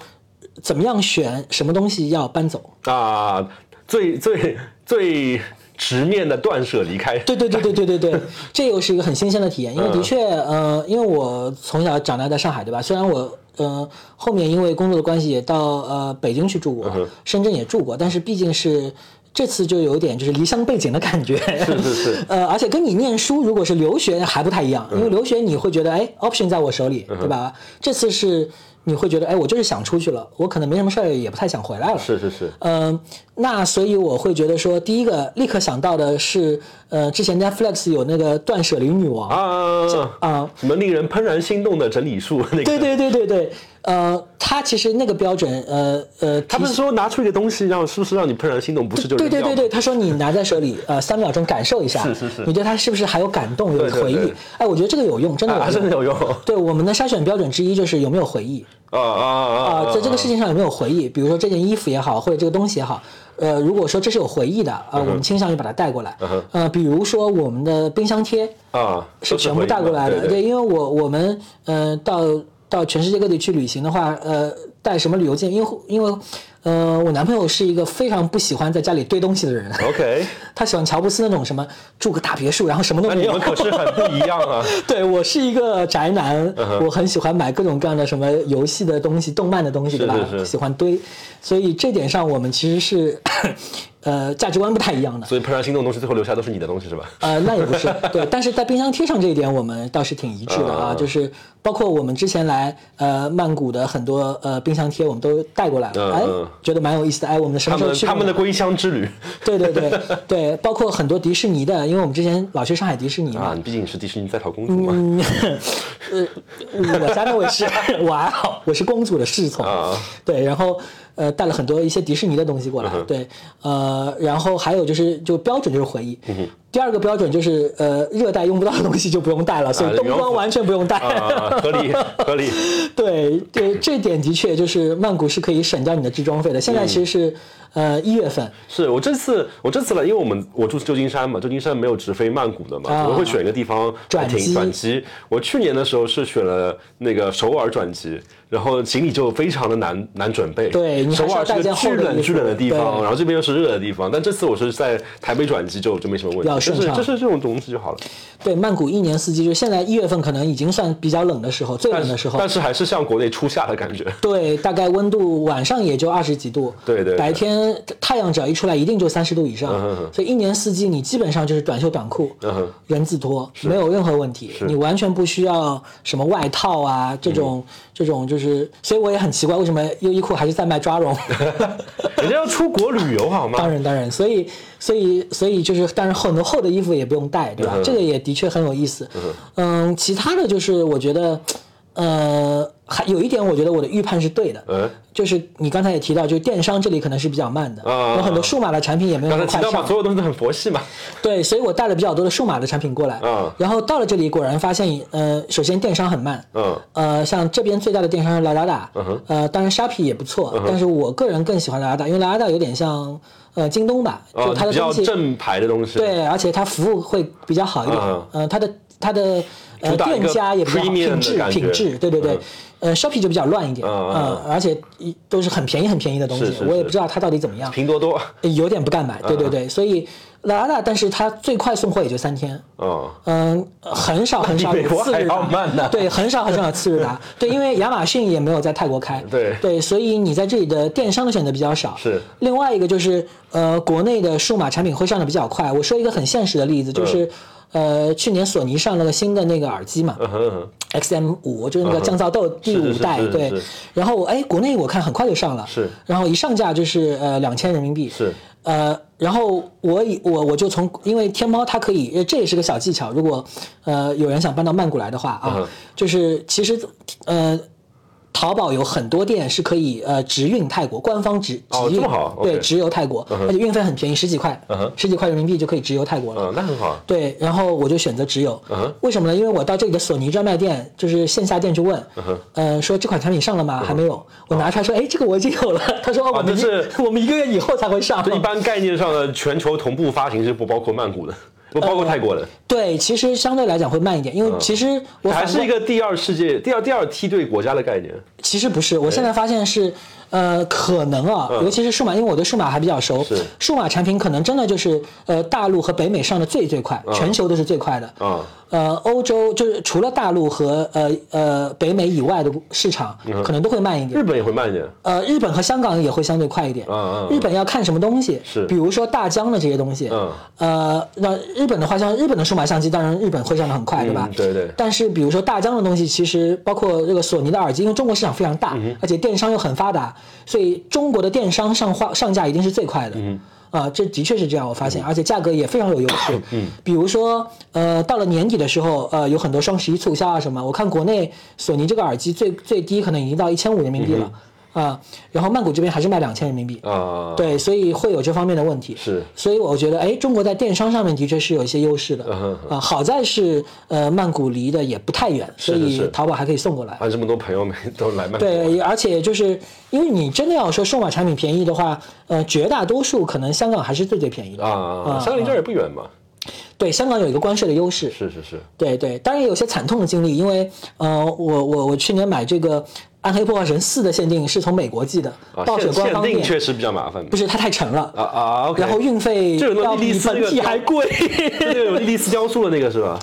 怎么样选什么东西要搬走。啊，最最最直面的断舍离开。对对对对对对对，这又是一个很新鲜的体验，因为的确，呃，因为我从小长大在上海，对吧？虽然我呃后面因为工作的关系也到呃北京去住过，深圳也住过，但是毕竟是。这次就有点就是离乡背景的感觉，是是是 呃，而且跟你念书如果是留学还不太一样，因为留学你会觉得哎，option 在我手里，对吧？这次是你会觉得哎，我就是想出去了，我可能没什么事儿，也不太想回来了，是是是，嗯，那所以我会觉得说，第一个立刻想到的是，呃，之前 Netflix 有那个断舍离女王啊啊。什么令人怦然心动的整理术那个。对对对对对，呃，他其实那个标准，呃呃，他不是说拿出一个东西让是不是让你怦然心动，不是就对对对对，他说你拿在手里，呃，三秒钟感受一下，是是是你对他是不是还有感动、有回忆对？哎，我觉得这个有用，真的有啊，用。真的有用对我们的筛选标准之一就是有没有回忆啊啊啊啊，在这个事情上有没有回忆？比如说这件衣服也好，或者这个东西也好，呃，如果说这是有回忆的，呃，我们倾向于把它带过来。呃，比如说我们的冰箱贴，啊，是全部带过来的。对对因为我我们呃到到全世界各地去旅行的话，呃，带什么旅游件？因为因为呃，我男朋友是一个非常不喜欢在家里堆东西的人，OK，他喜欢乔布斯那种什么住个大别墅，然后什么都没有你们。可是很不一样啊。对我是一个宅男，我很喜欢买各种各样的什么游戏的东西、动漫的东西，对吧？喜欢堆，所以这点上我们其实是，呃，价值观不太一样的。所以怦然心动的东西最后留下都是你的东西是吧？呃，那也不是，对，但是在冰箱贴上这一点，我们倒是挺一致的啊，嗯就是包括我们之前来呃曼谷的很多呃冰箱贴，我们都带过来了，哎觉得蛮有意思的，哎，我们什么时候去他们的归乡之旅。对对对 对，包括很多迪士尼的，因为我们之前老去上海迪士尼嘛。啊，，你毕竟是迪士尼在逃公主嘛。嗯，呃，我家那位是，我还好，我是公主的侍从，啊。对，然后呃带了很多一些迪士尼的东西过来，嗯对，呃，然后还有就是就标准就是回忆，嗯第二个标准就是呃热带用不到的东西就不用带了，所以冬啊羽绒服装完全不用带，啊，合理 合理。对对，这点的确就是曼谷是可以省掉你的置装费的，现在其实是、呃一月份，是我这次我这次来，因为我们我住旧金山嘛，旧金山没有直飞曼谷的嘛，啊。我会选一个地方转机。转机。我去年的时候是选了那个首尔转机，然后行李就非常的难难准备。对首尔是个巨冷巨冷的地方，然后这边又是热的地方，但这次我是在台北转机就就没什么问题，就是要顺畅。就是这种东西就好了。对，曼谷一年四季，就现在一月份可能已经算比较冷的时候，最冷的时候，但是还是像国内初夏的感觉。对，大概温度晚上也就二十几度，对对对。白天太阳只要一出来，一定就三十度以上，嗯哼哼所以一年四季你基本上就是短袖短裤，嗯人字拖，没有任何问题，你完全不需要什么外套啊这种、嗯这种就是，所以我也很奇怪，为什么优衣库还是在卖抓绒？人家要出国旅游好吗？当然当然，所以所以所以就是，当然很多厚的衣服也不用带，对吧？嗯这个也的确很有意思。嗯，其他的就是我觉得，呃，还有一点，我觉得我的预判是对的。嗯，就是你刚才也提到，就是电商这里可能是比较慢的，啊有很多数码的产品也没有刚那么快上才提到嘛，。所有东西都很佛系嘛。对，所以我带了比较多的数码的产品过来。啊然后到了这里，果然发现，呃，首先电商很慢。嗯呃，像这边最大的电商是 Lazada，嗯哼呃，当然 Shopee 也不错，但是我个人更喜欢 Lazada，因为 Lazada 有点像呃京东吧，就它的东西正牌的东西。对，而且它服务会比较好一点。嗯呃，它的它的呃店家也比较品质品质，对对对。呃，Shopee 就比较乱一点，嗯而且一都是很便宜很便宜的东西我也不知道它到底怎么样。拼多多。有点不敢买，对对嗯对，所以拉达，但是它最快送货也就三天。嗯，嗯，很少 很少有次日达，对，很少很少有次日达。对，因为亚马逊也没有在泰国开。对对，所以你在这里的电商的选择比较少。是另外一个就是，呃，国内的数码产品会上的比较快。我说一个很现实的例子，就是，呃，去年索尼上了个新的那个耳机嘛。嗯哼嗯哼，XM 五就是那个降噪豆第五代，对。然后哎，国内我看很快就上了，是然后一上架就是呃两千人民币，是。呃，然后我以我我就从因为天猫它可以，呃这也是个小技巧，如果呃有人想搬到曼谷来的话啊，嗯就是其实呃。淘宝有很多店是可以呃直运泰国，官方直直运，对直邮泰国，而且运费很便宜，十几块嗯，十几块人民币就可以直邮泰国了。嗯，那很好。对，然后我就选择直邮。嗯为什么呢？因为我到这里的索尼专卖店，就是线下店去问，嗯呃，说这款产品上了吗？还没有。我拿出来说，哎，这个我已经有了。他说，哦，我们是我们一 个月以后才会上。这一般概念上的全球同步发行是不包括曼谷的，不包括泰国的，对，其实相对来讲会慢一点，因为其实我还是一个第二世界、第二第二梯队国家的概念。其实不是，我现在发现是，呃，可能啊，尤其是数码，因为我对数码还比较熟，数码产品可能真的就是呃大陆和北美上的最最快，全球都是最快的。啊呃，欧洲就是除了大陆和呃呃北美以外的市场，可能都会慢一点日。本也会慢一点。呃，日本和香港也会相对快一点。嗯嗯嗯日本要看什么东西，是比如说大疆的这些东西。嗯。呃，那日本的话，像日本的数码相机，当然日本会上的很快，对吧？嗯对对但是比如说大疆的东西，其实包括这个索尼的耳机，因为中国市场非常嗯大，而且电商又很发达，所以中国的电商上化上架一定是最快的。嗯。啊，这的确是这样，我发现，而且价格也非常有优势。嗯，比如说，呃，到了年底的时候，呃，有很多双十一促销啊什么，我看国内索尼这个耳机最最低可能已经到一千五人民币了。啊，然后曼谷这边还是卖两千人民币，啊，对，所以会有这方面的问题。是所以我觉得，哎，中国在电商上面的确是有一些优势的。嗯啊，好在是呃，曼谷离的也不太远，所以淘宝还可以送过来。啊，这么多朋友们都来曼谷。对，而且就是因为你真的要说数码产品便宜的话，呃，绝大多数可能香港还是最最便宜的。啊，香港离这儿也不远嘛。对，香港有一个关税的优势。是是是，对对，当然也有些惨痛的经历，因为呃，我我我去年买这个《暗黑破坏神四》的限定是从美国寄的，啊，暴雪限限官方店定确实比较麻烦。不是它太沉了啊啊。然后运费要比个莉莉丝那个本体还贵。那个有莉莉丝雕塑的那个是吧？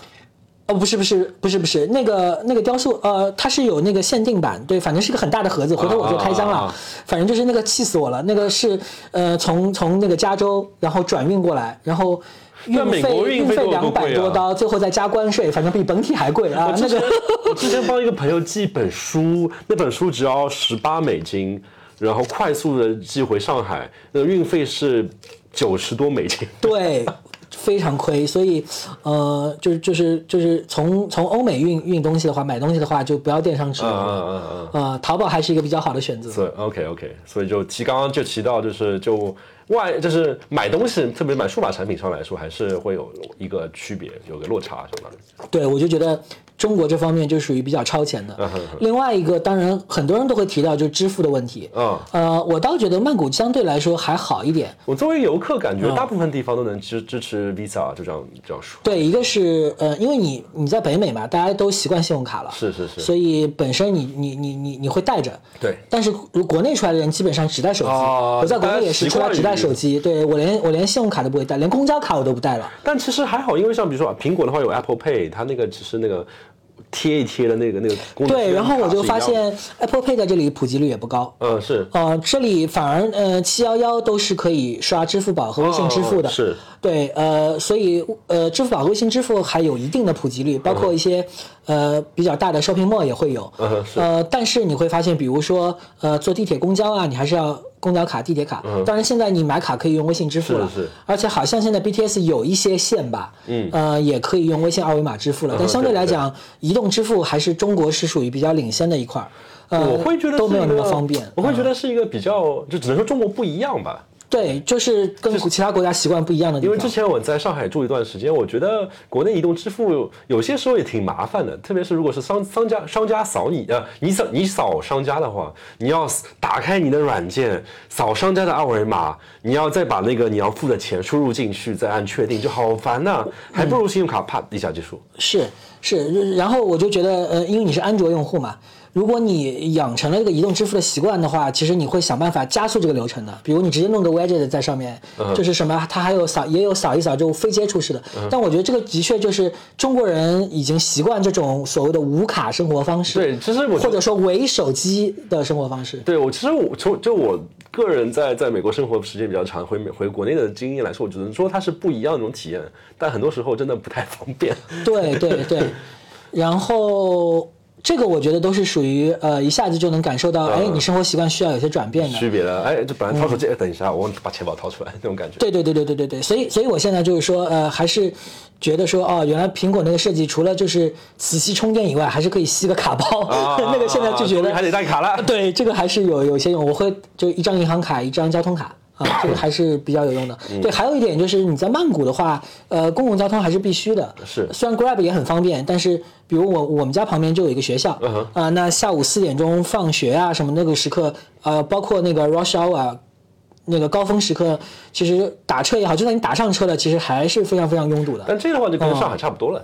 哦，不是不是不是不是，那个那个雕塑，呃，它是有那个限定版，对，反正是个很大的盒子，回头我就开箱了。啊啊啊反正就是那个气死我了，那个是呃从从那个加州然后转运过来，然后运那美国费运运费两百多刀，最后再加关税，反正比本体还贵啊。那个我之前帮一个朋友寄一本书，那本书只要十八美金，然后快速的寄回上海，那运费是九十多美金。对。非常亏，所以，呃，就是就是就是从从欧美运运东西的话，买东西的话就不要电商直邮嗯嗯了，嗯嗯。呃，淘宝还是一个比较好的选择。所以 OK OK，所以就提刚刚就提到就是就外就是买东西，特别买数码产品上来说，还是会有一个区别，有个落差什么的。对，我就觉得中国这方面就属于比较超前的。嗯另外一个，当然很多人都会提到就是支付的问题。嗯呃，我倒觉得曼谷相对来说还好一点。我作为游客，感嗯觉大部分地方都能支支持 Visa，就这样这样说。对，一个是呃，因为你你在北美嘛，大家都习惯信用卡了，是是是所以本身你你你你你会带着。对但是如国内出来的人基本上只带手机，哦我在国内也是出来只带手机，对我连我连信用卡都不会带，连公交卡我都不带了。但其实还好，因为像比如说啊苹果的话有 Apple Pay，它那个只是那个贴一贴的那个那个功能。对，然后我就发现 Apple Pay 在这里普及率也不高。嗯，是。呃，这里反而呃七幺幺都是可以刷支付宝和微信支付的，哦是。对，呃，所以呃支付宝和微信支付还有一定的普及率，包括一些、呃比较大的 shopping mall 也会有，呃，但是你会发现，比如说呃坐地铁、公交啊，你还是要公交卡、地铁卡，当然现在你买卡可以用微信支付了，嗯是是而且好像现在 BTS 有一些线吧，嗯，呃也可以用微信二维码支付了，但相对来讲，移动支付还是中国是属于比较领先的一块儿。呃，我会觉得都没有那么方便。我会觉嗯得是一个比较，就只能说中国不一样吧。对，就是跟其他国家习惯不一样的地方。因为之前我在上海住一段时间，我觉得国内移动支付有有些时候也挺麻烦的，特别是如果是商商家商家扫你呃，你扫你扫商家的话，你要打开你的软件，扫商家的二维码，你要再把那个你要付的钱输入进去，再按确定，就好烦呐、还不如信用卡啪一下结束。是是，然后我就觉得，呃，因为你是安卓用户嘛，如果你养成了这个移动支付的习惯的话，其实你会想办法加速这个流程的。比如你直接弄个 widget 在上面，就是什么，它还有扫，也有扫一扫就非接触式的。但我觉得这个的确就是中国人已经习惯这种所谓的无卡生活方式，对，其实我或者说唯手机的生活方式。对我其实我从就我个人在在美国生活时间比较长，回美回国内的经验来说，我只能说它是不一样的那种体验，但很多时候真的不太方便。对对对，然后这个我觉得都是属于呃一下子就能感受到，哎，你生活习惯需要有些转变的。区别了，哎，这本来掏手机，哎，等一下，我把钱包掏出来 那种感觉。对对对对对对对，所以所以我现在就是说，呃，还是觉得说，哦，原来苹果那个设计除了就是磁吸充电以外，还是可以吸个卡包，啊 那个现在就觉得还得带卡了。对，这个还是有有些用，我会就一张银行卡，一张交通卡。啊，这个还是比较有用的。嗯对，还有一点就是你在曼谷的话，呃，公共交通还是必须的。是虽然 Grab 也很方便，但是比如我我们家旁边就有一个学校，啊、那下午四点钟放学啊什么那个时刻，呃，包括那个 rush hour 啊。那个高峰时刻，其实打车也好，就算你打上车了，其实还是非常非常拥堵的。但这个的话就跟上海差不多了。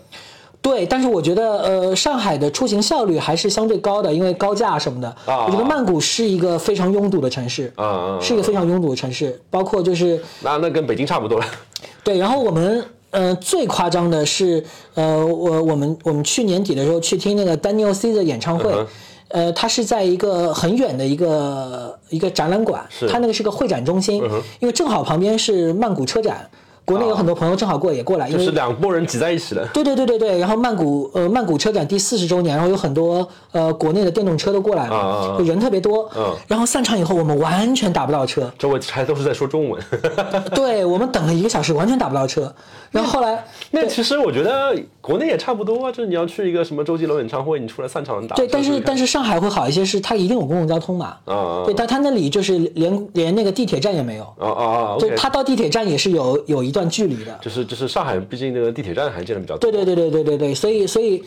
对，但是我觉得，呃，上海的出行效率还是相对高的，因为高架什么的。啊我觉得曼谷是一个非常拥堵的城市，啊啊啊是一个非常拥堵的城市，包括就是那那跟北京差不多了。对，然后我们呃最夸张的是，呃，我我们我们去年底的时候去听那个 Daniel C 的演唱会。嗯呃，他是在一个很远的一个一个展览馆，是它那个是个会展中心，嗯因为正好旁边是曼谷车展，国内有很多朋友正好过也过来，就是两拨人挤在一起的。对对对对对，然后曼谷呃曼谷车展第四十周年，然后有很多呃国内的电动车都过来就人特别多。嗯然后散场以后，我们完全打不到车，周围还都是在说中文。对我们等了一个小时，完全打不到车。然后后来那其实我觉得国内也差不多啊，就是你要去一个什么周杰伦演唱会，你出来散场打。对，但是但是是上海会好一些，是它一定有公共交通嘛。啊啊对，但它那里就是连连那个地铁站也没有，啊啊啊就它到地铁站也是有有一段距离的。就是就是上海，毕竟那个地铁站还建的比较多。对对对对对对对，所以所以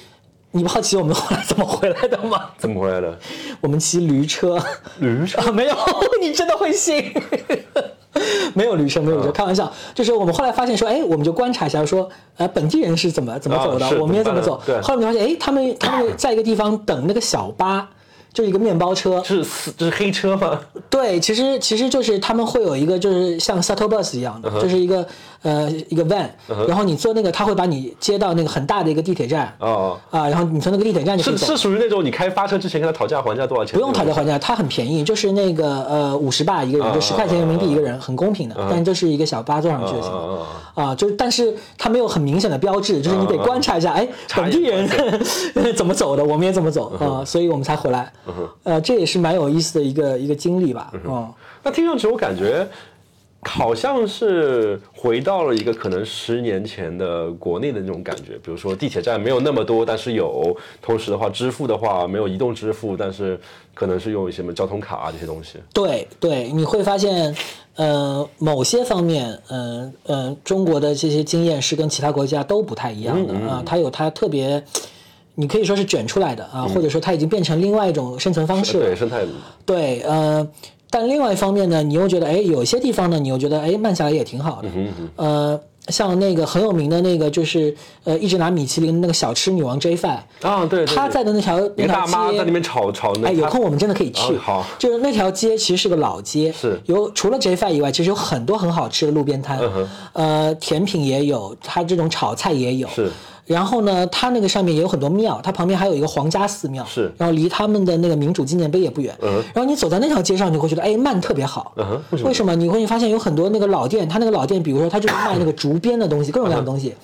你不好奇我们后来怎么回来的吗？怎么回来的？我们骑驴车。驴车啊，没有，你真的会信？没有驴车，没有驴车，开玩笑。就是我们后来发现说，哎，我们就观察一下，说，呃，本地人是怎么怎么走的，啊我们也怎么走。么对后来我们就发现，哎，他们他们 在一个地方等那个小巴，就是一个面包车。是是这是黑车吗？对，其实其实就是他们会有一个就是像 shuttle bus 一样的，嗯就是一个呃一个 van，、然后你坐那个，他会把你接到那个很大的一个地铁站。哦，啊，然后你从那个地铁站就是是属于那种你开发车之前跟他讨价还价多少钱？不用讨价还价，它很便宜，就是那个呃五十吧一个人，就十块钱人民币一个人，很公平的。但这是一个小巴坐上去就行了。啊，就是但是它没有很明显的标志，就是你得观察一下，哎，察本地人 怎么走的，我们也怎么走啊，所以我们才回来。呃，这也是蛮有意思的一个一个经历吧。嗯，那听上去我感觉好像是回到了一个可能十年前的国内的那种感觉，比如说地铁站没有那么多，但是有；同时的话，支付的话没有移动支付，但是可能是用一些什么交通卡啊这些东西。对对，你会发现，呃，某些方面，嗯、嗯、中国的这些经验是跟其他国家都不太一样的啊，它有它特别。你可以说是卷出来的啊，或者说它已经变成另外一种生存方式了。对，生态对，呃，但另外一方面呢，你又觉得，哎，有些地方呢，你又觉得，哎，慢下来也挺好的。呃，像那个很有名的那个，就是呃，一直拿米其林的那个小吃女王 J Five，啊，对对对，她在的那条那条街大妈在那边炒炒那，哎，有空我们真的可以去。啊好就是那条街其实是个老街，是有除了 J Five 以外，其实有很多很好吃的路边摊，嗯呃，甜品也有，它这种炒菜也有。是。然后呢，它那个上面也有很多庙，它旁边还有一个皇家寺庙，是然后离他们的那个民主纪念碑也不远。嗯然后你走在那条街上，你会觉得，哎，慢特别好。嗯为什么为什么？你会发现有很多那个老店，它那个老店，比如说它就是卖那个竹编的东西，各种各样的东西。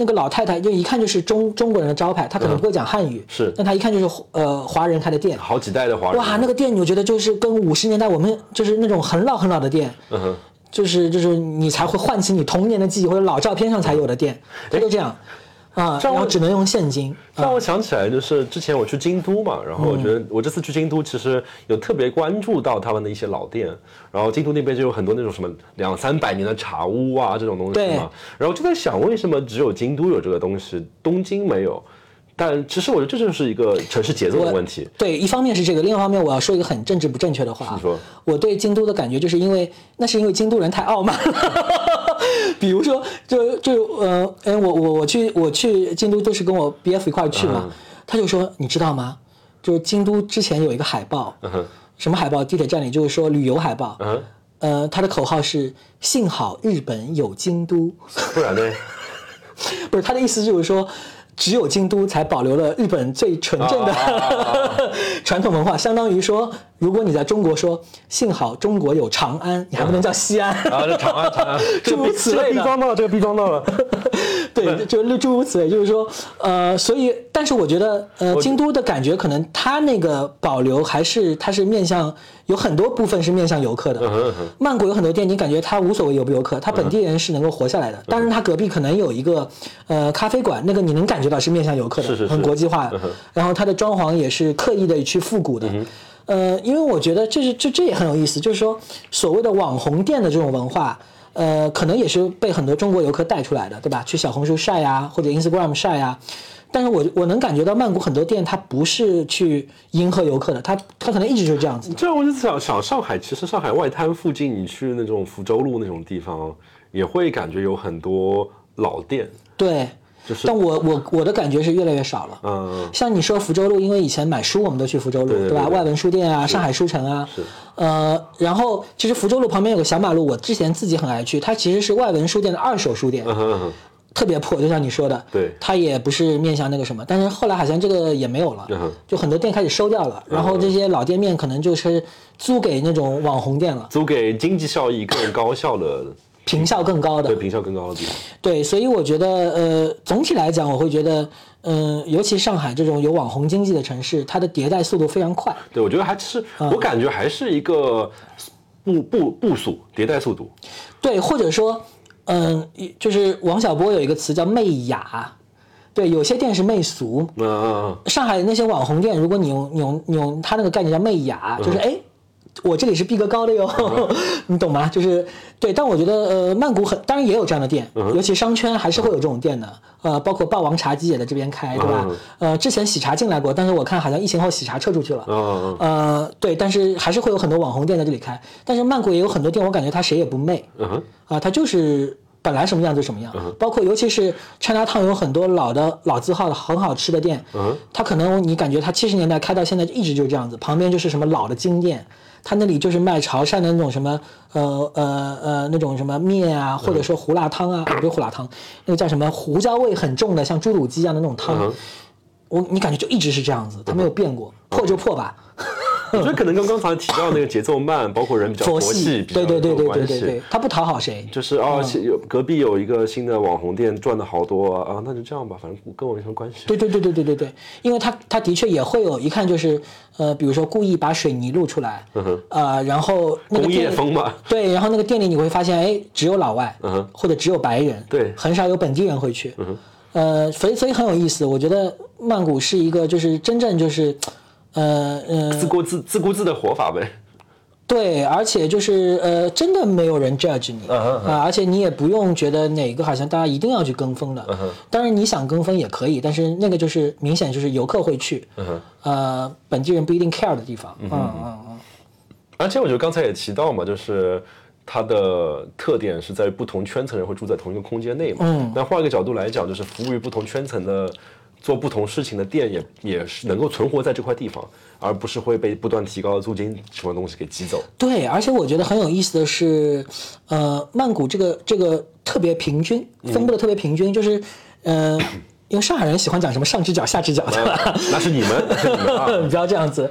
那个老太太就一看就是中中国人的招牌，她可能不会讲汉语，嗯是但她一看就是呃华人开的店。好几代的华人。哇，那个店我觉得就是跟五十年代我们就是那种很老很老的店，嗯哼，就是就是你才会唤起你童年的记忆或者老照片上才有的店，它就这样啊，这样我只能用现金。让我想起来，就是之前我去京都嘛，然后我觉得我这次去京都，其实有特别关注到他们的一些老店，然后京都那边就有很多那种什么两三百年的茶屋啊这种东西嘛，然后就在想，为什么只有京都有这个东西，东京没有？但其实我觉得这就是一个城市节奏的问题。对，一方面是这个，另一方面我要说一个很政治不正确的话。你说我对京都的感觉，就是因为那是因为京都人太傲慢了。比如说，就就呃，哎，我我我去我去京都都是跟我 B F 一块去嘛，他就说，你知道吗？就是京都之前有一个海报，嗯，什么海报？地铁站里就是说旅游海报，嗯，呃，他的口号是“幸好日本有京都 不然呢？”，不是他的意思就是说。只有京都才保留了日本最纯正的、啊 传统文化，相当于说，如果你在中国说“幸好中国有长安”，你还不能叫西安。啊，这长安长安，诸如此类的逼装到了，这个逼装到了。对，就诸如此类，就是说，呃，所以，但是我觉得，呃，京都的感觉可能它那个保留还是它是面向有很多部分是面向游客的。嗯曼谷有很多店，你感觉它无所谓游不游客，它本地人是能够活下来嗯的。当然，它隔壁可能有一个呃咖啡馆，那个你能感觉到是面向游客的，是是是很国际化嗯。然后它的装潢也是刻意的去复古的。呃，因为我觉得这是这这也很有意思，就是说所谓的网红店的这种文化。呃，可能也是被很多中国游客带出来的，对吧？去小红书晒呀，或者 Instagram 晒呀。但是我我能感觉到曼谷很多店，它不是去迎合游客的，它它可能一直就是这样子。这样我就想想，上海其实上海外滩附近，你去那种福州路那种地方，也会感觉有很多老店，对，就是但我我我的感觉是越来越少了。嗯，像你说福州路，因为以前买书我们都去福州路，吧？对对对。外文书店啊，上海书城啊，是。呃，然后其实福州路旁边有个小马路，我之前自己很爱去，它其实是外文书店的二手书店，特别破，就像你说的，对。它也不是面向那个什么，但是后来好像这个也没有了，嗯就很多店开始收掉了，然后这些老店面可能就是租给那种网红店了，租给经济效益更高效的，坪效更高的对，平效更高的地方。对，所以我觉得，呃，总体来讲，我会觉得，嗯、尤其上海这种有网红经济的城市，它的迭代速度非常快。对，我觉得还是，嗯我感觉还是一个步步步速迭代速度。对，或者说，嗯、就是王小波有一个词叫媚雅，对，有些店是媚俗。嗯嗯嗯，上海那些网红店，如果你用你用你用他那个概念叫媚雅，就是哎。我这里是逼格高的哟，你懂吗？就是对，但我觉得呃，曼谷很当然也有这样的店，尤其商圈还是会有这种店的，呃，包括霸王茶姬也在这边开，对吧？呃，之前喜茶进来过，但是我看好像疫情后喜茶撤出去了，呃，对，但是还是会有很多网红店在这里开，但是曼谷也有很多店，我感觉它谁也不媚，啊，它就是本来什么样就什么样。嗯包括尤其是 China Town 有很多老的老字号的很好吃的店，嗯它可能你感觉它七十年代开到现在一直就是这样子，旁边就是什么老的金店。它那里就是卖潮汕的那种什么呃呃呃那种什么面啊，或者说胡辣汤啊，不是胡辣汤，那个叫什么胡椒味很重的，像猪肚鸡一样的那种汤。嗯我你感觉就一直是这样子，它没有变过，破就破吧。我觉得可能跟刚才提到那个节奏慢，包括人比较佛系，系，对对对对对对对，他不讨好谁。就是哦，是有隔壁有一个新的网红店赚的好多啊，那就这样吧，反正跟我没什么关系。对对对对对对对，因为他他的确也会有一看就是呃，比如说故意把水泥露出来，嗯哼，呃，然后那个工业风嘛，对，然后那个店里你会发现，哎，只有老外，嗯哼。或者只有白人，对。很少有本地人会去，嗯哼，呃，所以所以很有意思，我觉得曼谷是一个就是真正就是，呃呃，自顾自自顾自的活法呗。对，而且就是呃，真的没有人 judge 你啊、而且你也不用觉得哪个好像大家一定要去跟风的。哼当然你想跟风也可以，但是那个就是明显就是游客会去，呃，本地人不一定 care 的地方。嗯嗯嗯，而且我觉得刚才也提到嘛，就是它的特点是在于不同圈层人会住在同一个空间内嘛。嗯那换一个角度来讲，就是服务于不同圈层的。做不同事情的店也也是能够存活在这块地方，而不是会被不断提高的租金什么东西给挤走。对，而且我觉得很有意思的是，呃，曼谷这个这个特别平均，分布的特别平均，就是呃。因为上海人喜欢讲什么上只脚下只脚，对吧？那是你们，你们啊。你不要这样子，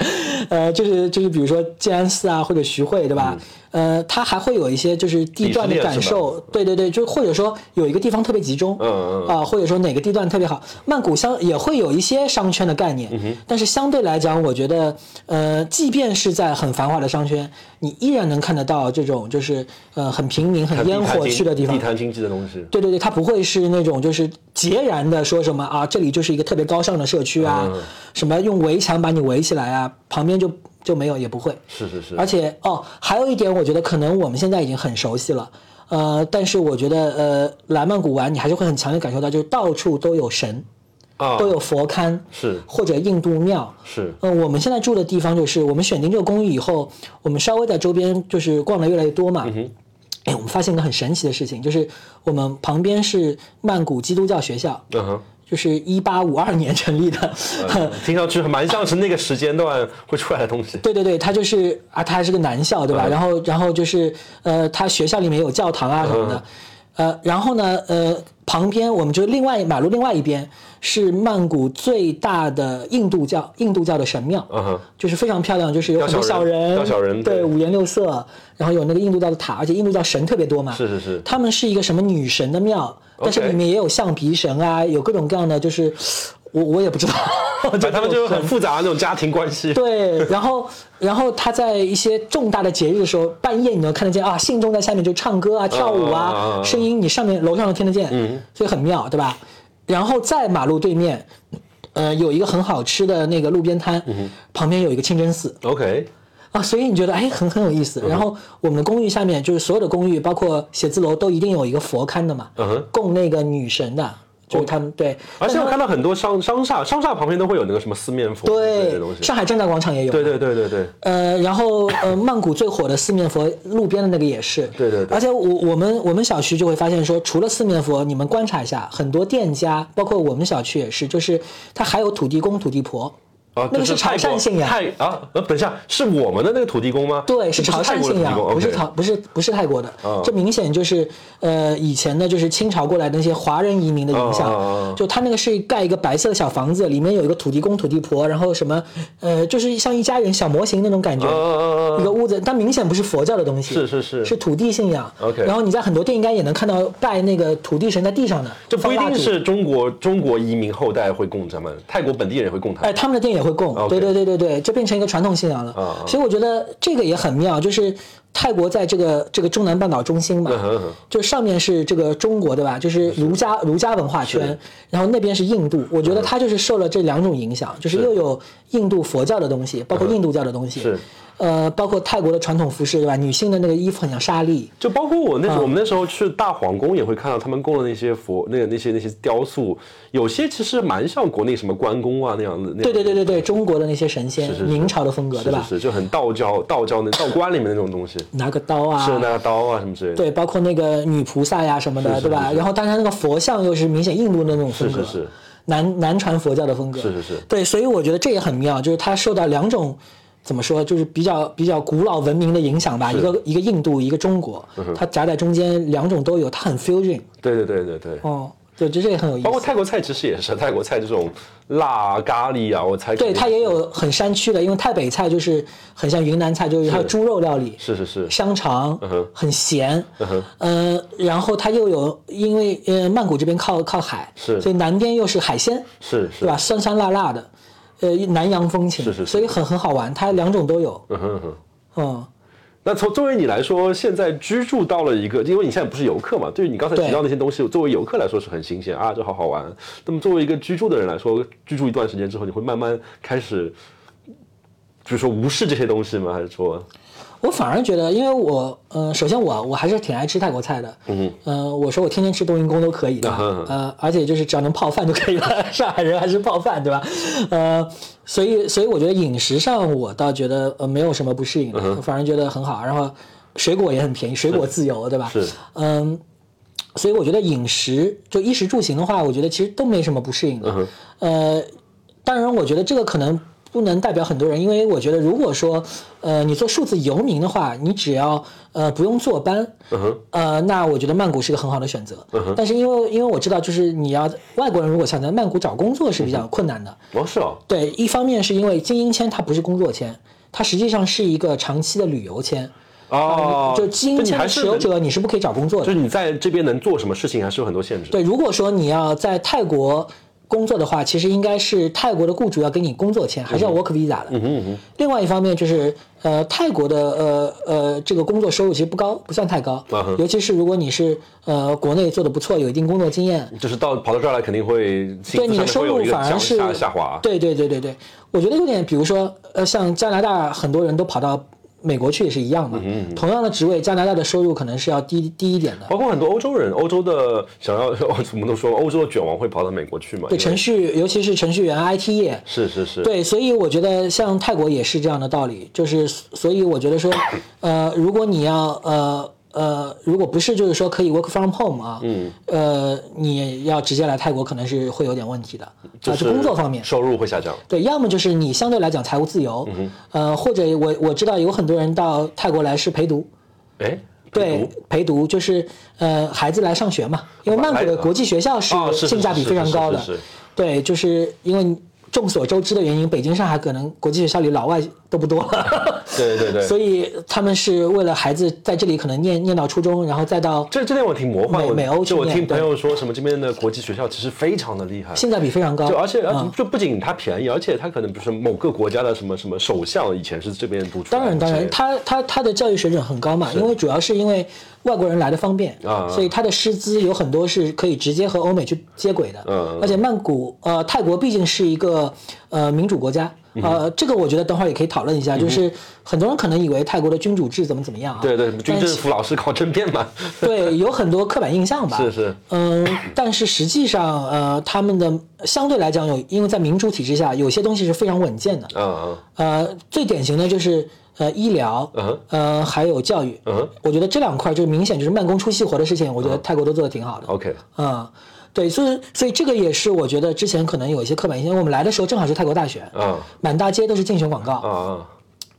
呃，就是就是比如说静安寺啊，或者徐汇，对吧？呃，它还会有一些就是地段的感受，对对对，就或者说有一个地方特别集中，嗯嗯啊、或者说哪个地段特别好，曼谷相也会有一些商圈的概念，嗯但是相对来讲，我觉得，呃，即便是在很繁华的商圈，你依然能看得到这种就是呃很平民、很烟火气的地方。地，摊经济的东西。对对对，它不会是那种就是截然的说什么啊，这里就是一个特别高尚的社区啊，嗯。什么用围墙把你围起来啊，旁边就就没有，也不会。是是是，而且哦，还有一点，我觉得可能我们现在已经很熟悉了，呃，但是我觉得呃，来曼谷玩，你还是会很强烈感受到，就是到处都有神，啊，都有佛龛，是。或者印度庙。是。嗯、我们现在住的地方就是我们选定这个公寓以后，我们稍微在周边就是逛的越来越多嘛。嗯哎，我们发现一个很神奇的事情，就是我们旁边是曼谷基督教学校，嗯哼，就是一八五二年成立的。听上去蛮像是那个时间段会出来的东西。对 对对，他就是啊，他还是个男校，对吧？嗯然后然后就是呃，他学校里面有教堂啊什么嗯的，呃，然后呢，呃，旁边我们就另外马路另外一边是曼谷最大的印度教印度教的神庙，嗯，就是非常漂亮，就是有很多雕小小人，小人对对，五颜六色，然后有那个印度教的塔，而且印度教神特别多嘛，是是是。他们是一个什么女神的庙，但是里面也有橡皮神啊，有各种各样的，就是我我也不知道，反正他们就是很复杂的那种家庭关系。对，然后然后他在一些重大的节日的时候，半夜你能看得见啊，信众在下面就唱歌啊、跳舞啊。声音你上面楼上都听得见，嗯，所以很妙，对吧？然后在马路对面，呃，有一个很好吃的那个路边摊，旁边有一个清真寺，OK，啊，所以你觉得哎很很有意思。然后我们的公寓下面就是所有的公寓，包括写字楼都一定有一个佛龛的嘛，嗯供那个女神的，就是他们对。而且我看到很多商商厦，商厦旁边都会有那个什么四面佛对。上海正大广场也有，对对对对对，呃，然后呃，曼谷最火的四面佛，路边的那个也是。对对对而且我我们我们小区就会发现说，除了四面佛，你们观察一下，很多店家，包括我们小区也是，就是它还有土地公、土地婆。啊，那个是潮汕信仰泰啊，呃，等一下，是我们的那个土地公吗？对，是潮汕信仰不是潮，不是不是泰国的嗯。这明显就是呃以前的，就是清朝过来的那些华人移民的影响。嗯就他那个是盖一个白色的小房子，里面有一个土地公、土地婆，然后什么呃，就是像一家人小模型那种感觉。一个屋子，但明显不是佛教的东西，是是是是土地信仰。OK 然后你在很多店应该也能看到拜那个土地神在地上的，这不一定是中国中国移民后代会供咱们，泰国本地人也会供他们哎，他们的店也会供。对对对对对，就变成一个传统信仰了。所以我觉得这个也很妙，就是泰国在这个这个中南半岛中心嘛，就上面是这个中国对吧？就是儒家儒家文化圈，然后那边是印度。我觉得它就是受了这两种影响，就是是。又有印度佛教的东西，包括印度教的东西，是呃，包括泰国的传统服饰对吧？女性的那个衣服很像纱丽。就包括我那时候，啊我们那时候去大皇宫也会看到他们供的那些佛，那个那些那些雕塑，有些其实蛮像国内什么关公啊那样的。对对对对对，中国的那些神仙，是是是明朝的风格，对吧？是就很道教道教那道观里面那种东西，拿个刀啊，是拿个刀啊什么之类的。对，包括那个女菩萨呀什么的，对吧？然后当然那个佛像又是明显印度的那种风格，是是是南南传佛教的风格，是是是对，所以我觉得这也很妙，就是它受到两种怎么说，就是比较比较古老文明的影响吧，一个一个印度，一个中国，嗯它夹在中间，两种都有，它很 fusion，对对对对对。哦，对，这这也很有意思。包括。泰国菜其实也是，泰国菜这种辣咖喱啊，我猜对，它也有很山区的，因为泰北菜就是很像云南菜，就是它有猪肉料理，是是是，香肠嗯哼，很咸，嗯哼。呃，然后它又有，因为呃曼谷这边靠靠海，是。所以南边又是海鲜，是是。对吧？酸酸辣辣的，呃，南洋风情，是是是所以很很好玩，它两种都有，嗯哼嗯哼。嗯，那从作为你来说，现在居住到了一个，因为你现在不是游客嘛，对于你刚才提到那些东西，作为游客来说是很新鲜啊，这好好玩。那么作为一个居住的人来说，居住一段时间之后，你会慢慢开始，就是说无视这些东西吗？还是说，我反而觉得，因为我，呃，首先我我还是挺爱吃泰国菜的，嗯，呃，我说我天天吃冬阴功都可以的，嗯呃，而且就是只要能泡饭就可以了，上海人还是泡饭，对吧？呃，所以所以我觉得饮食上我倒觉得呃没有什么不适应的，反而觉得很好，然后水果也很便宜，水果自由，对吧？是，嗯。所以我觉得饮食就衣食住行的话，我觉得其实都没什么不适应的。呃，当然，我觉得这个可能不能代表很多人，因为我觉得如果说呃你做数字游民的话，你只要呃不用坐班，呃，那我觉得曼谷是个很好的选择。但是因为因为我知道，就是你要外国人如果想在曼谷找工作是比较困难的。哦是哦，对，一方面是因为精英签它不是工作签，它实际上是一个长期的旅游签。哦，就精英签持有者，你是不可以找工作的就。是你在这边能做什么事情，还是有很多限制。对，如果说你要在泰国工作的话，其实应该是泰国的雇主要给你工作签，还是要 work visa 的。嗯哼嗯哼，另外一方面就是，呃，泰国的呃呃这个工作收入其实不高，不算太高。啊哈，尤其是如果你是呃国内做的不错，有一定工作经验，就是到跑到这儿来，肯定会对你的收入反而是下下滑。对对对对对，我觉得有点，比如说呃，像加拿大很多人都跑到美国去也是一样嗯的，同样的职位，加拿大的收入可能是要低低一点的。包括很多欧洲人，欧洲的想要，我们都说欧洲的卷王会跑到美国去嘛？对程序，尤其是程序员、IT 业，是是是，对，所以我觉得像泰国也是这样的道理，就是所以我觉得说，呃，如果你要呃呃，如果不是就是说可以 work from home 啊，嗯，呃，你要直接来泰国可能是会有点问题的，啊，就是就工作方面。收入会下降。对，要么就是你相对来讲财务自由，呃，或者我我知道有很多人到泰国来是陪读，哎，对，陪读？就是呃孩子来上学嘛，因为曼谷的国际学校是性价比非常高的。对，就是因为众所周知的原因，北京、上海可能国际学校里老外都不多。了，对对对，所以他们是为了孩子在这里可能念念到初中，然后再到这这点我挺魔幻。我美美欧就我听朋友说什么这边的国际学校其实非常的厉害。性价比非常高，就而且就不仅它便宜，而且它可能比如说某个国家的什么什么首相以前是这边读出来的当然，当然，之类的他他他的教育水准很高嘛，因为主要是因为外国人来的方便，啊所以他的师资有很多是可以直接和欧美去接轨的。嗯而且曼谷呃泰国毕竟是一个呃民主国家，嗯。呃这个我觉得等会儿也可以讨论一下，就是很多人可能以为泰国的君主制怎么怎么样啊，对对，军政但是府老是搞政变嘛，对有很多刻板印象吧，是是，嗯，但是实际上呃他们的相对来讲有，因为在民主体制下，有些东西是非常稳健的，嗯嗯。呃，最典型的就是呃医疗，嗯呃还有教育，嗯我觉得这两块就是明显就是慢工出细活的事情，我觉得泰国都做的挺好的。，OK，嗯，对，所以所以这个也是我觉得之前可能有一些刻板印象。我们来的时候正好是泰国大选，嗯满大街都是竞选广告，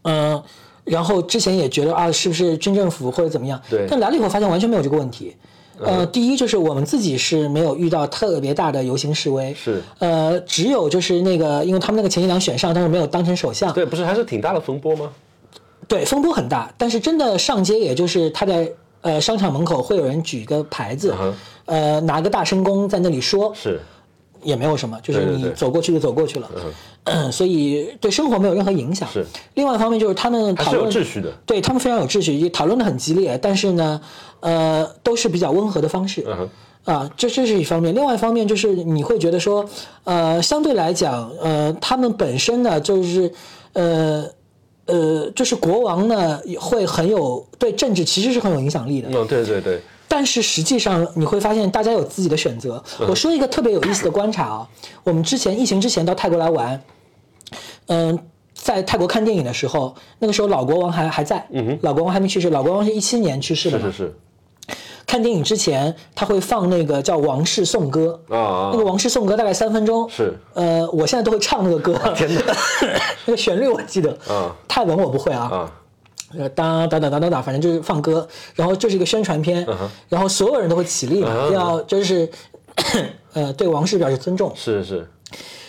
嗯，然后之前也觉得啊，是不是军政府或者怎么样？对但来了以后发现完全没有这个问题。呃，第一就是我们自己是没有遇到特别大的游行示威，是呃，只有就是那个，因为他们那个前进党选上，但是没有当成首相，对，不是还是挺大的风波吗？对，风波很大，但是真的上街，也就是他在呃商场门口会有人举个牌子，嗯呃拿个大声公在那里说，是，也没有什么，就是你走过去就走过去了，所以对生活没有任何影响。是，另外一方面就是他们还是有讨论秩序的。对他们非常有秩序，也讨论的很激烈，但是呢，呃，都是比较温和的方式。嗯，啊，这这是一方面，另外一方面就是你会觉得说，呃，相对来讲，呃，他们本身呢，就是，呃，呃，就是国王呢会很有对政治其实是很有影响力的，嗯，对对对，但是实际上你会发现大家有自己的选择。我说一个特别有意思的观察啊，我们之前疫情之前到泰国来玩，嗯、在泰国看电影的时候，那个时候老国王还还在，老国王还没去世，老国王是一七年去世的嘛。是是是，看电影之前他会放那个叫《王室颂歌》，啊啊。那个《王室颂歌》大概三分钟，是。呃，我现在都会唱那个歌，天哪，那个旋律我记得，啊。泰文我不会啊，啊，呃，当当当当当当，反正就是放歌，然后就是一个宣传片，然后所有人都会起立嘛，嗯要就是 呃对王室表示尊重。是是。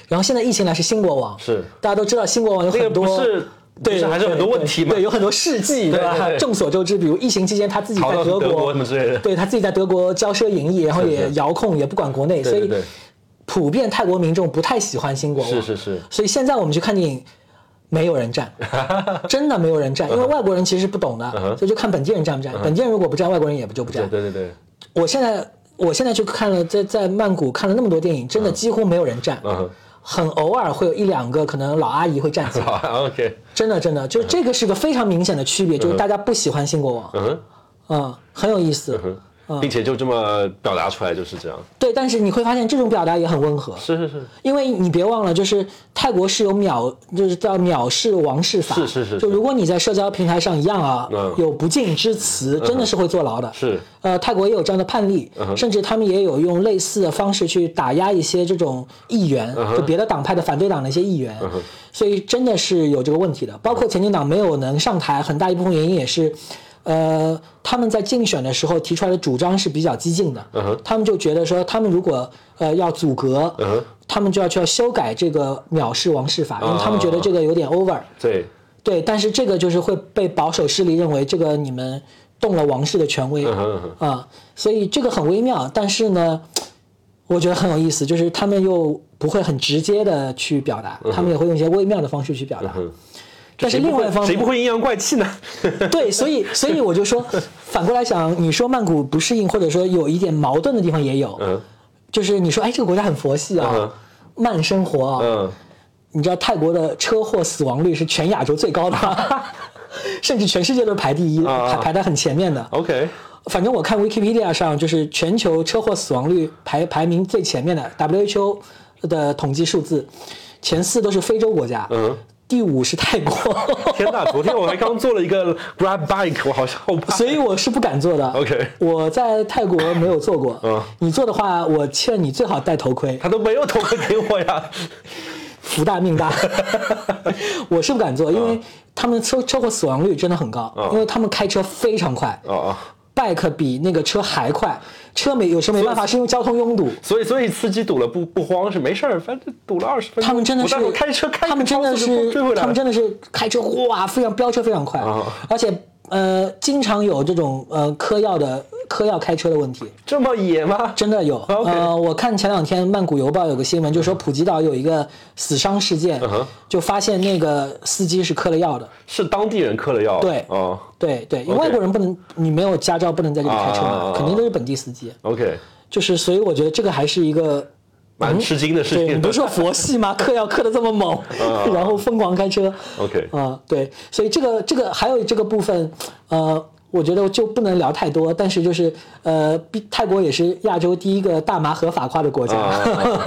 然后现在疫情来是新国王，是，大家都知道新国王有那个很多。不是，对，还是有很多问题嘛。对，有很多事迹，对对对众所周知，比如疫情期间他自己在德德国什么之类的。对他自己在德国骄奢淫逸，然后也遥控，也不管国内，所以普遍泰国民众不太喜欢新国王。是是是，所以现在我们去看电影，没有人站，真的没有人站，因为外国人其实是不懂的，所以就看本地人站不站。本地人如果不站，外国人也不就不站。对对对，我现在我现在去看了，在在曼谷看了那么多电影，真的几乎没有人站，嗯哼，很偶尔会有一两个可能老阿姨会站起来。OK，真的真的，就是这个是个非常明显的区别，就是大家不喜欢新国王，嗯，嗯，很有意思。嗯并且就这么表达出来，就是这样，对，但是你会发现这种表达也很温和，是是是，因为你别忘了，就是泰国是有藐，就是叫藐视王室法，是是是是。就如果你在社交平台上一样啊，嗯。有不敬之词，真的是会坐牢的。是，呃，泰国也有这样的判例，甚至他们也有用类似的方式去打压一些这种议员，就别的党派的反对党的一些议员，所以真的是有这个问题的。包括前进党没有能上台，很大一部分原因也是。呃，他们在竞选的时候提出来的主张是比较激进的，他们就觉得说，他们如果呃要阻隔，他们就要去要修改这个藐视王室法，因为他们觉得这个有点 over。对，对，但是这个就是会被保守势力认为这个你们动了王室的权威。啊、所以这个很微妙。但是呢，我觉得很有意思，就是他们又不会很直接的去表达，他们也会用一些微妙的方式去表达。但是另外一方面，谁不会阴阳怪气呢？对，所以所以我就说，反过来想，你说曼谷不适应，或者说有一点矛盾的地方也有，嗯就是你说，哎，这个国家很佛系啊，嗯慢生活啊，嗯，你知道泰国的车祸死亡率是全亚洲最高的，甚至全世界都是排第一，啊排排在很前面的。OK，反正我看 Wikipedia 上就是全球车祸死亡率排排名最前面的 WHO 的统计数字，前四都是非洲国家，嗯第五是泰国，天哪！昨天我还刚做了一个 Grab Bike，我好像。所以我是不敢做的。OK 我在泰国没有做过。嗯你做的话，我劝你最好戴头盔，他都没有头盔给我呀。福大命大。我是不敢做，因嗯为他们车车祸死亡率真的很高，因为他们开车非常快哦哦，，bike 比那个车还快，车没有时候没办法，是因为交通拥堵。所以所以司机堵了不不慌是没事儿，反正堵了二十分钟。他们真的是他们真的是。他们真的是开车哇，非常飙车非常快，啊而且呃，经常有这种呃嗑药的嗑药开车的问题。这么野吗？真的有 呃，我看前两天曼谷邮报有个新闻，就说普吉岛有一个死伤事件，就发现那个司机是嗑了药的。是当地人嗑了药。对哦对对，因为外国人不能，你没有驾照不能在这里开车嘛，啊肯定都是本地司机。，OK，就是，所以我觉得这个还是一个蛮吃惊的事对，情。你不是说佛系吗？嗑药嗑的这么猛，然后疯狂开车。OK 啊、对，所以这个这个还有这个部分，呃，我觉得就不能聊太多。但是就是呃，泰国也是亚洲第一个大麻合法化的国家。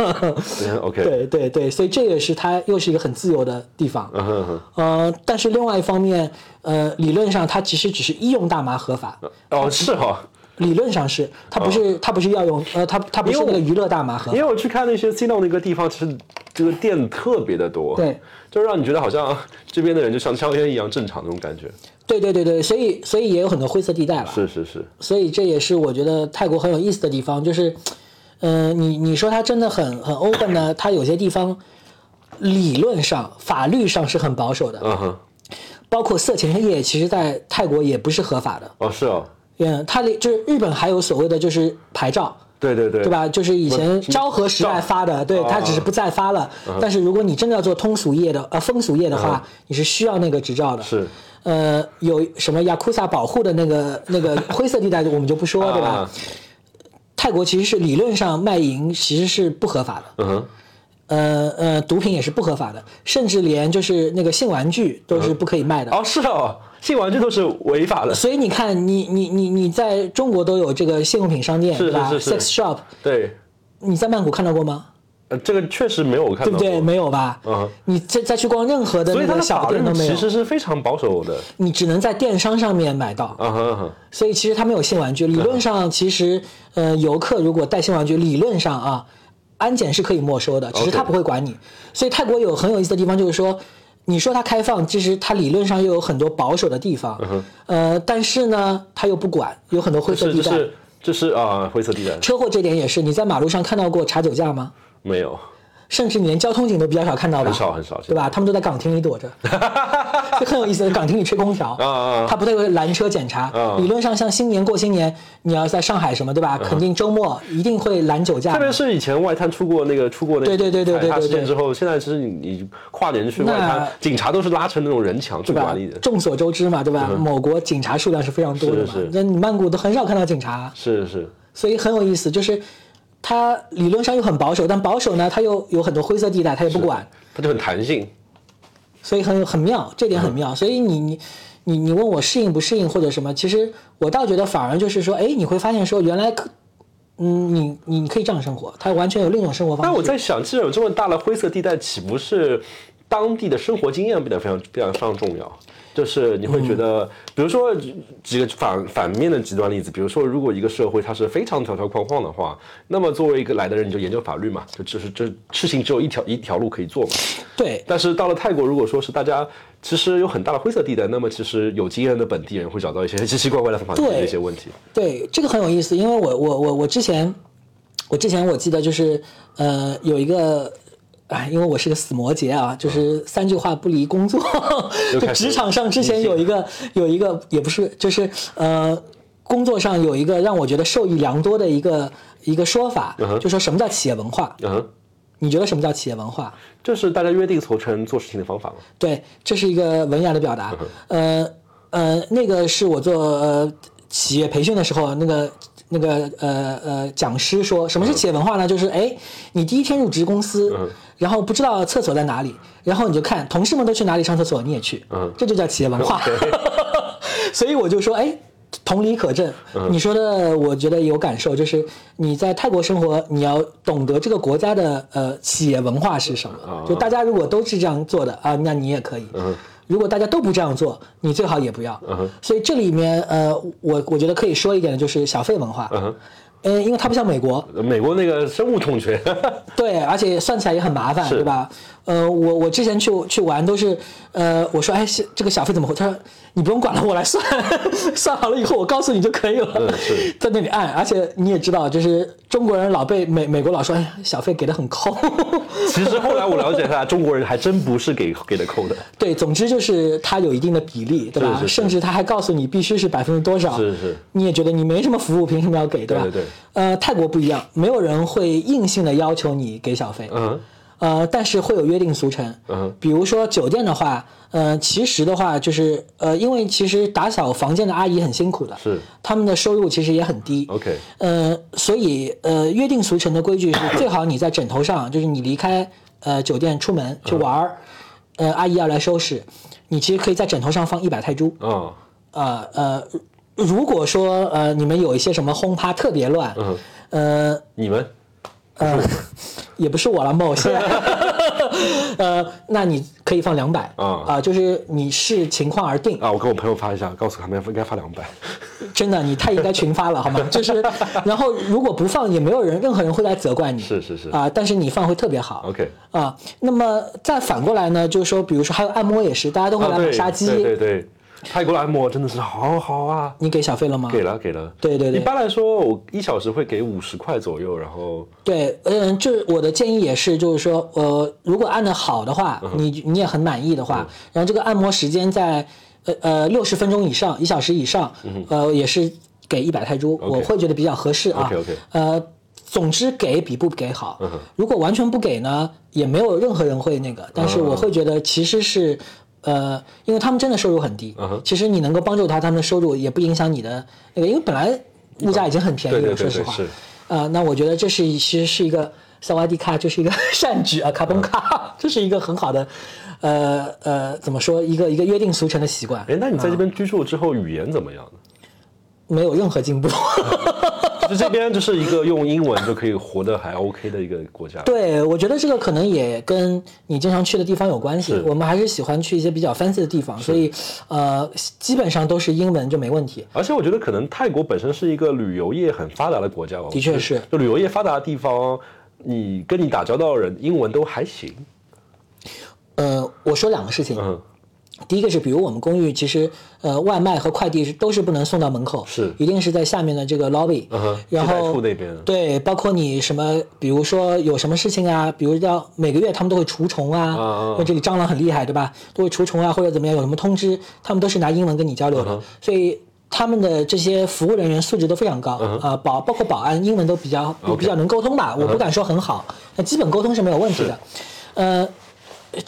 OK，对对对，所以这也是它又是一个很自由的地方。嗯哼哼，呃，但是另外一方面，呃，理论上它其实只是医用大麻合法，哦是哈。理论上是，它不是它不是药用，呃，它它不是那个娱乐大麻合法因为。我去看那些 C 诺那个地方，其实这个店特别的多，对，就让你觉得好像这边的人就像香烟一样正常那种感觉。对对对对，所以所以也有很多灰色地带了。是是是，所以这也是我觉得泰国很有意思的地方，就是，呃、你你说它真的很很 open 呢，它有些地方理论上法律上是很保守的，嗯哼，包括色情业，其实在泰国也不是合法的。哦是哦，嗯，它里就是日本还有所谓的就是牌照，对对对，对？吧？就是以前昭和时代发的，对，它只是不再发了。但是如果你真的要做通俗业的呃风俗业的话，你是需要那个执照的。是，呃，有什么雅库萨保护的那个那个 灰色地带，我们就不说，对吧？啊泰国其实是理论上卖淫其实是不合法的，嗯哼，呃呃，毒品也是不合法的，甚至连就是那个性玩具都是不可以卖的。哦是哦，性玩具都是违法的。所以你看，你你你你在中国都有这个性用品商店，是对吧是是是？sex shop，对，你在曼谷看到过吗？呃，这个确实没有看到过，对不对？没有吧？嗯你再再去逛任何的小店都没有其，实是非常保守的。你只能在电商上面买到。啊哈哈，所以其实它没有性玩具。理论上，其实呃，游客如果带性玩具，理论上啊，安检是可以没收的，只是他不会管你。所以泰国有很有意思的地方，就是说，你说它开放，其实它理论上又有很多保守的地方，呃，但是呢，它又不管，有很多灰色地带。是这是这是啊灰色地带，车祸这点也是，你在马路上看到过查酒驾吗？没有，甚至你连交通警都比较少看到吧？很少很少对吧？他们都在岗亭里躲着，就很有意思。岗亭里吹空调，啊啊啊他不太会拦车检查。啊理论上，像新年过新年，你要在上海什么，对吧？肯定周末一定会拦酒驾特。别是以前外滩出过那个出过那个对对对对对对对事件之后，现在是你你跨年去外滩，警察都是拉成那种人墙去管理的？。众所周知嘛，对吧？某国警察数量是非常多的嘛那你曼谷都很少看到警察，是是，所以很有意思。就是它理论上又很保守，但保守呢，它又有很多灰色地带，它也不管。它就很弹性。所以很很妙，这点很嗯妙。所以你你你你问我适应不适应或者什么，其实我倒觉得反而就是说，哎，你会发现说原来可，嗯，你你可以这样生活，它完全有另一种生活方式。那我在想，既然有这么大的灰色地带，岂不是当地的生活经验变得非常非常非常重要？就是你会觉得，比如说几个反反面的极端例子，比如说，如果一个社会它是非常条条框框的话，那么作为一个来的人，你就研究法律嘛，就就是这事情只有一条一条路可以做嘛。对但是到了泰国，如果说是大家其实有很大的灰色地带，那么其实有经验的本地人会找到一些奇奇怪怪的方法解决一些问题。对，这个很有意思，因为我我我我之前我之前我记得就是呃有一个。哎，因为我是个死摩羯啊，就是三句话不离工作。职场上之前有一个有一个也不是，就是呃，工作上有一个让我觉得受益良多的一个一个说法，就说什么叫企业文化？嗯，你觉得什么叫企业文化？就是大家约定俗成做事情的方法吗。对，这是一个文雅的表达。呃呃，那个是我做呃企业培训的时候，那个那个呃呃讲师说，什么是企业文化呢？就是哎，你第一天入职公司，然后不知道厕所在哪里，然后你就看同事们都去哪里上厕所，你也去，这就叫企业文化。所以我就说，哎。同理可证。你说的，我觉得有感受，就是你在泰国生活，你要懂得这个国家的呃企业文化是什么。就大家如果都是这样做的啊，那你也可以。如果大家都不这样做，你最好也不要。所以这里面呃，我我觉得可以说一点的就是小费文化。嗯，因为它不像美国，美国那个深恶痛绝。对，而且算起来也很麻烦，对吧？呃，我我之前去去玩都是，呃，我说哎，这个小费怎么回？他说你不用管了，我来算，算好了以后我告诉你就可以了，在那里按。而且你也知道，就是中国人老被美美国老说，哎，小费给的很抠。其实后来我了解下来，中国人还真不是给给的抠的。对，总之就是他有一定的比例，对吧？甚至他还告诉你必须是百分之多少。是是。你也觉得你没什么服务，凭什么要给，对吧？对对。呃，泰国不一样，没有人会硬性的要求你给小费。嗯。呃，但是会有约定俗成，嗯，比如说酒店的话，呃，其实的话就是，呃，因为其实打扫房间的阿姨很辛苦的，是，他们的收入其实也很低，OK，呃，所以呃，约定俗成的规矩是最好你在枕头上，就是你离开呃酒店出门去玩儿，呃，阿姨要来收拾，你其实可以在枕头上放一百泰铢，啊，呃呃，如果说呃你们有一些什么轰趴特别乱，嗯，呃，你们。呃，也不是我了，某些，呃，那你可以放两百啊啊，就是你视情况而定啊。我跟我朋友发一下，告诉他们应该发两百。真的，你太应该群发了，好吗？就是，然后如果不放，也没有人，任何人会来责怪你。是是是啊，但是你放会特别好。OK 啊，那么再反过来呢，就是说，比如说还有按摩也是，大家都会来买杀鸡。对对对。泰国的按摩真的是好好啊！你给小费了吗？给了，给了。对对对。一般来说，我一小时会给五十块左右，然后。对，嗯，就是我的建议也是，就是说，呃，如果按的好的话，你你也很满意的话，然后这个按摩时间在呃呃六十分钟以上，一小时以上，呃，也是给一百泰铢，我会觉得比较合适啊。OK OK。呃，总之给比不给好。如果完全不给呢，也没有任何人会那个，但是我会觉得其实是。呃，因为他们真的收入很低，其实你能够帮助他，他们的收入也不影响你的那个，因为本来物价已经很便宜了，说实话。呃，那我觉得这是其实是一个萨瓦迪卡，就是一个 善举啊，卡崩卡，这是一个很好的，呃呃，怎么说，一个一个约定俗成的习惯。哎，那你在这边居住之后，语言怎么样呢？没有任何进步。就这边就是一个用英文就可以活得还 OK 的一个国家。对，我觉得这个可能也跟你经常去的地方有关系。我们还是喜欢去一些比较 fancy 的地方，所以呃，基本上都是英文就没问题。而且我觉得可能泰国本身是一个旅游业很发达的国家吧的确是。就旅游业发达的地方，你跟你打交道的人英文都还行。呃，我说两个事情。嗯。第一个是，比如我们公寓，其实呃，外卖和快递是都是不能送到门口，是。一定是在下面的这个 lobby，然后那边。对，包括你什么，比如说有什么事情啊，比如要每个月他们都会除虫啊，因为这里蟑螂很厉害，对吧？都会除虫啊，或者怎么样，有什么通知，他们都是拿英文跟你交流的，所以他们的这些服务人员素质都非常高啊，保包括保安英文都比较比较能沟通吧，我不敢说很好，那基本沟通是没有问题的，呃。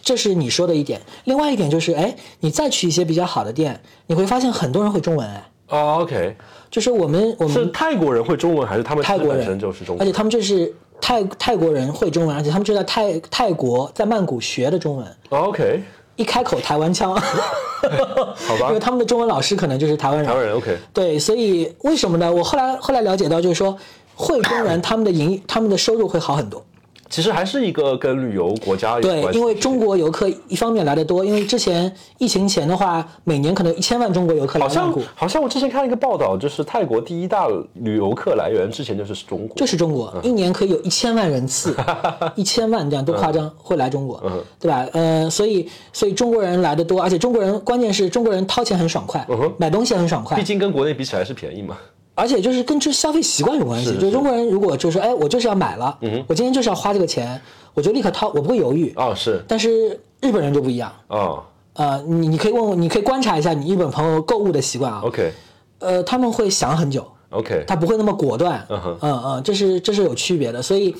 这是你说的一点，另外一点就是，哎，你再去一些比较好的店，你会发现很多人会中文，哎。哦，OK，就是我们我们是泰国人会中文，还是他们泰国人就是中文？而且他们这是泰泰国人会中文，而且他们就在泰泰国在曼谷学的中文。OK，一开口台湾腔，好吧？因为他们的中文老师可能就是台湾人。台湾人 OK。对，所以为什么呢？我后来后来了解到，就是说会中文，他们的营他们的收入会好很多。其实还是一个跟旅游国家有关对，因为中国游客一方面来的多，因为之前疫情前的话，每年可能一千万中国游客来曼谷。好像我之前看了一个报道，就是泰国第一大旅游客来源之前就是中国，就是中国，一年可以有一千万人次，一千万这样多夸张会来中国，对吧？呃，所以所以中国人来的多，而且中国人关键是中国人掏钱很爽快，买东西很爽快，毕竟跟国内比起来是便宜嘛。而且就是跟这消费习惯有关系，就中国人如果就是说，哎，我就是要买了，我今天就是要花这个钱，我就立刻掏，我不会犹豫。哦，是。但是日本人就不一样。哦。呃，你你可以问问，你可以观察一下你日本朋友购物的习惯啊。OK。呃，他们会想很久。OK。他不会那么果断。嗯哼。嗯嗯，这是这是有区别的，所以。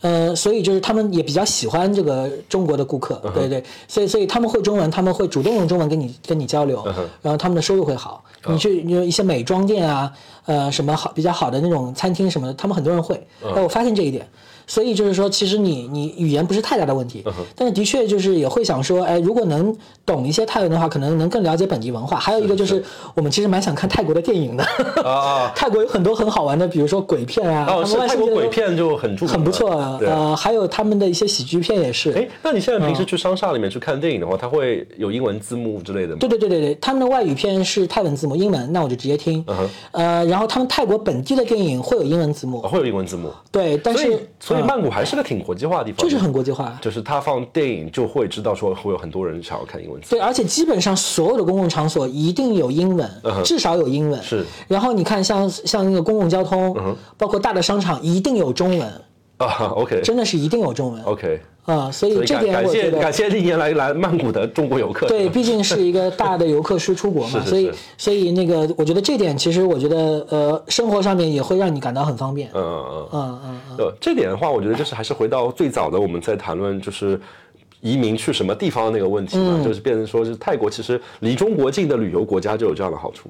呃，所以就是他们也比较喜欢这个中国的顾客，对对，所以所以他们会中文，他们会主动用中文跟你跟你交流，然后他们的收入会好。你去你一些美妆店啊，呃，什么好比较好的那种餐厅什么的，他们很多人会。哎，我发现这一点，所以就是说，其实你你语言不是太大的问题，但是的确就是也会想说，哎，如果能懂一些泰文的话，可能能更了解本地文化。还有一个就是，我们其实蛮想看泰国的电影的，啊泰国有很多很好玩的，比如说鬼片啊，哦，泰国鬼片就很著名，很不错。呃，还有他们的一些喜剧片也是。哎，那你现在平时去商厦里面去看电影的话，它会有英文字幕之类的吗？对对对对对，他们的外语片是泰文字幕，英文那我就直接听。呃，然后他们泰国本地的电影会有英文字幕哦，，会有英文字幕。对，但是所以，所以嗯曼谷还是个挺国际化的地方，就是很国际化。就是他放电影就会知道说会有很多人想要看英文字。对，而且基本上所有的公共场所一定有英文，至少有英文。嗯是。嗯然后你看像像那个公共交通，包括大的商场，一定有中文，啊，OK 真的是一定有中文。OK，啊，所以这点我觉得谢感谢历年来来曼谷的中国游客。对，毕竟是一个大的游客输出国嘛，是是所以所以那个，我觉得这点其实我觉得呃，生活上面也会让你感到很方便。嗯嗯嗯。嗯嗯嗯，呃，这点的话，我觉得就是还是回到最早的我们在谈论就是移民去什么地方的那个问题嘛，嗯就是变成说是泰国其实离中国近的旅游国家就有这样的好处。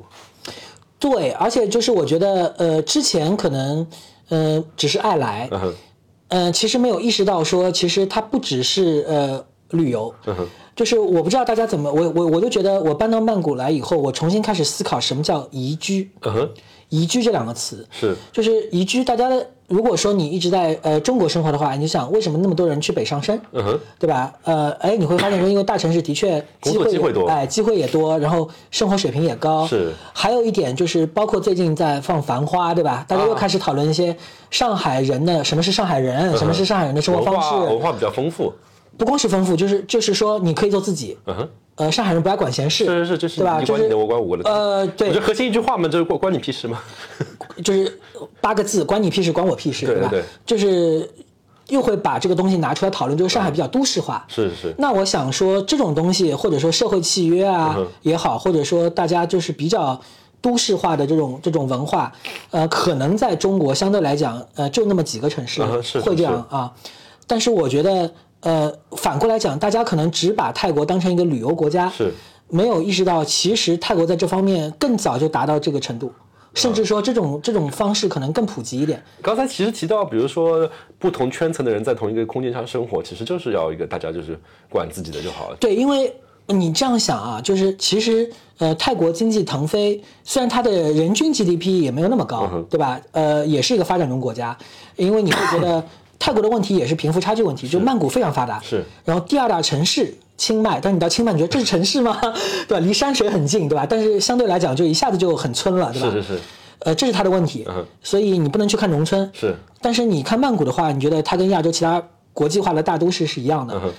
对，而且就是我觉得呃，之前可能呃只是爱来，呃，其实没有意识到说，其实它不只是呃旅游，嗯，就是我不知道大家怎么，我我我就觉得我搬到曼谷来以后，我重新开始思考什么叫宜居，嗯哼，宜居这两个词，是就是宜居，大家的如果说你一直在呃中国生活的话，你就想为什么那么多人去北上深，嗯哼，对吧？呃，哎，你会发现说，因为大城市的确工机会作机会多也哎，机会也多，然后生活水平也高。是。还有一点就是，包括最近在放《繁花》，对吧？大家又啊开始讨论一些上海人的什么是上海人，什么是上海人的生活方式。化文化比较丰富。不光是丰富，就是就是说你可以做自己。嗯哼，呃，上海人不爱管闲事，是是是，就是对吧？就是你管你的，我管我的。呃，对核心一句话嘛，就是关关你屁事嘛。就是八个字，关你屁事，关我屁事，吧？对对对就是又会把这个东西拿出来讨论，就是上海比较都市化。是是，那我想说，这种东西，或者说社会契约啊嗯也好，或者说大家就是比较都市化的这种这种文化，呃，可能在中国相对来讲，呃，就那么几个城市会这样啊。但是我觉得，呃，反过来讲，大家可能只把泰国当成一个旅游国家，是没有意识到，其实泰国在这方面更早就达到这个程度，甚至说这种这种方式可能更普及一点。刚才其实提到，比如说不同圈层的人在同一个空间上生活，其实就是要一个大家就是管自己的就好了。对，因为你这样想啊，就是其实呃，泰国经济腾飞，虽然它的人均 GDP 也没有那么高，对吧？呃，也是一个发展中国家，因为你会觉得泰国的问题也是贫富差距问题，就曼谷非常发达，是，然后第二大城市。清迈，但是你到清迈，你觉得这是城市吗？对吧？离山水很近，对吧？但是相对来讲，就一下子就很村了，对吧？是是是，呃，这是他的问题，嗯所以你不能去看农村。是，但是你看曼谷的话，你觉得它跟亚洲其他国际化的大都市是一样的，嗯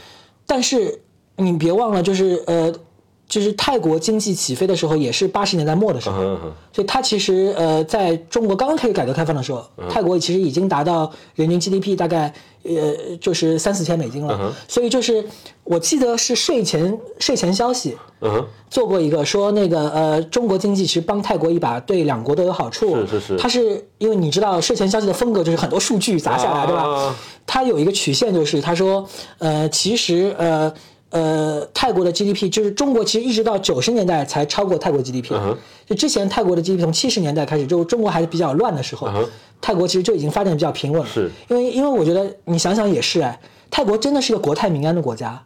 但是你别忘了，就是呃，就是泰国经济起飞的时候，也是八十年代末的时候，所以它其实呃，在中国刚刚开始改革开放的时候，泰国其实已经达到人均 GDP 大概呃就是三四千美金了，所以就是我记得是税前税前消息，做过一个说那个呃，中国经济其实帮泰国一把，对两国都有好处。是是是它是因为你知道税前消息的风格就是很多数据砸下来，对吧啊？它有一个曲线，就是他说呃，其实呃呃，泰国的 GDP 就是中国其实一直到九十年代才超过泰国 GDP，、就之前泰国的 GDP 从七十年代开始，就中国还是比较乱的时候，泰国其实就已经发展比较平稳了。是因为因为我觉得你想想也是哎，泰国真的是一个国泰民安的国家。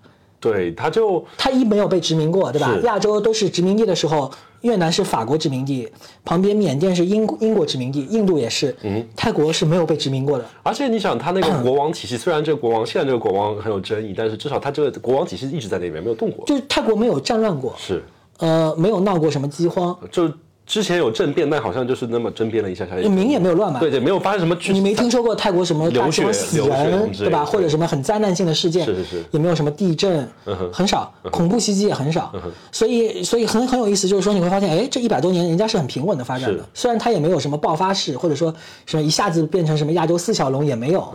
对，他就他一没有被殖民过，对吧？亚洲都是殖民地的时候，越南是法国殖民地，旁边缅甸是英英国殖民地，印度也是，嗯，泰国是没有被殖民过的。而且你想，他那个 国王体系，虽然这个国王现在这个国王很有争议，但是至少他这个国王体系一直在那边没有动过。就是泰国没有战乱过，是，呃，没有闹过什么饥荒，就之前有政变，但好像就是那么争辩了一下下，民也没有乱嘛。对对，没有发生什么你没听说过泰国什么大流血新闻死人，对吧？或者什么很灾难性的事件，是是是。也没有什么地震，很少，恐怖袭击也很少，所以所以很很有意思，就是说你会发现，哎，这一百多年人家是很平稳的发展的，虽然它也没有什么爆发式，或者说什么一下子变成什么亚洲四小龙也没有。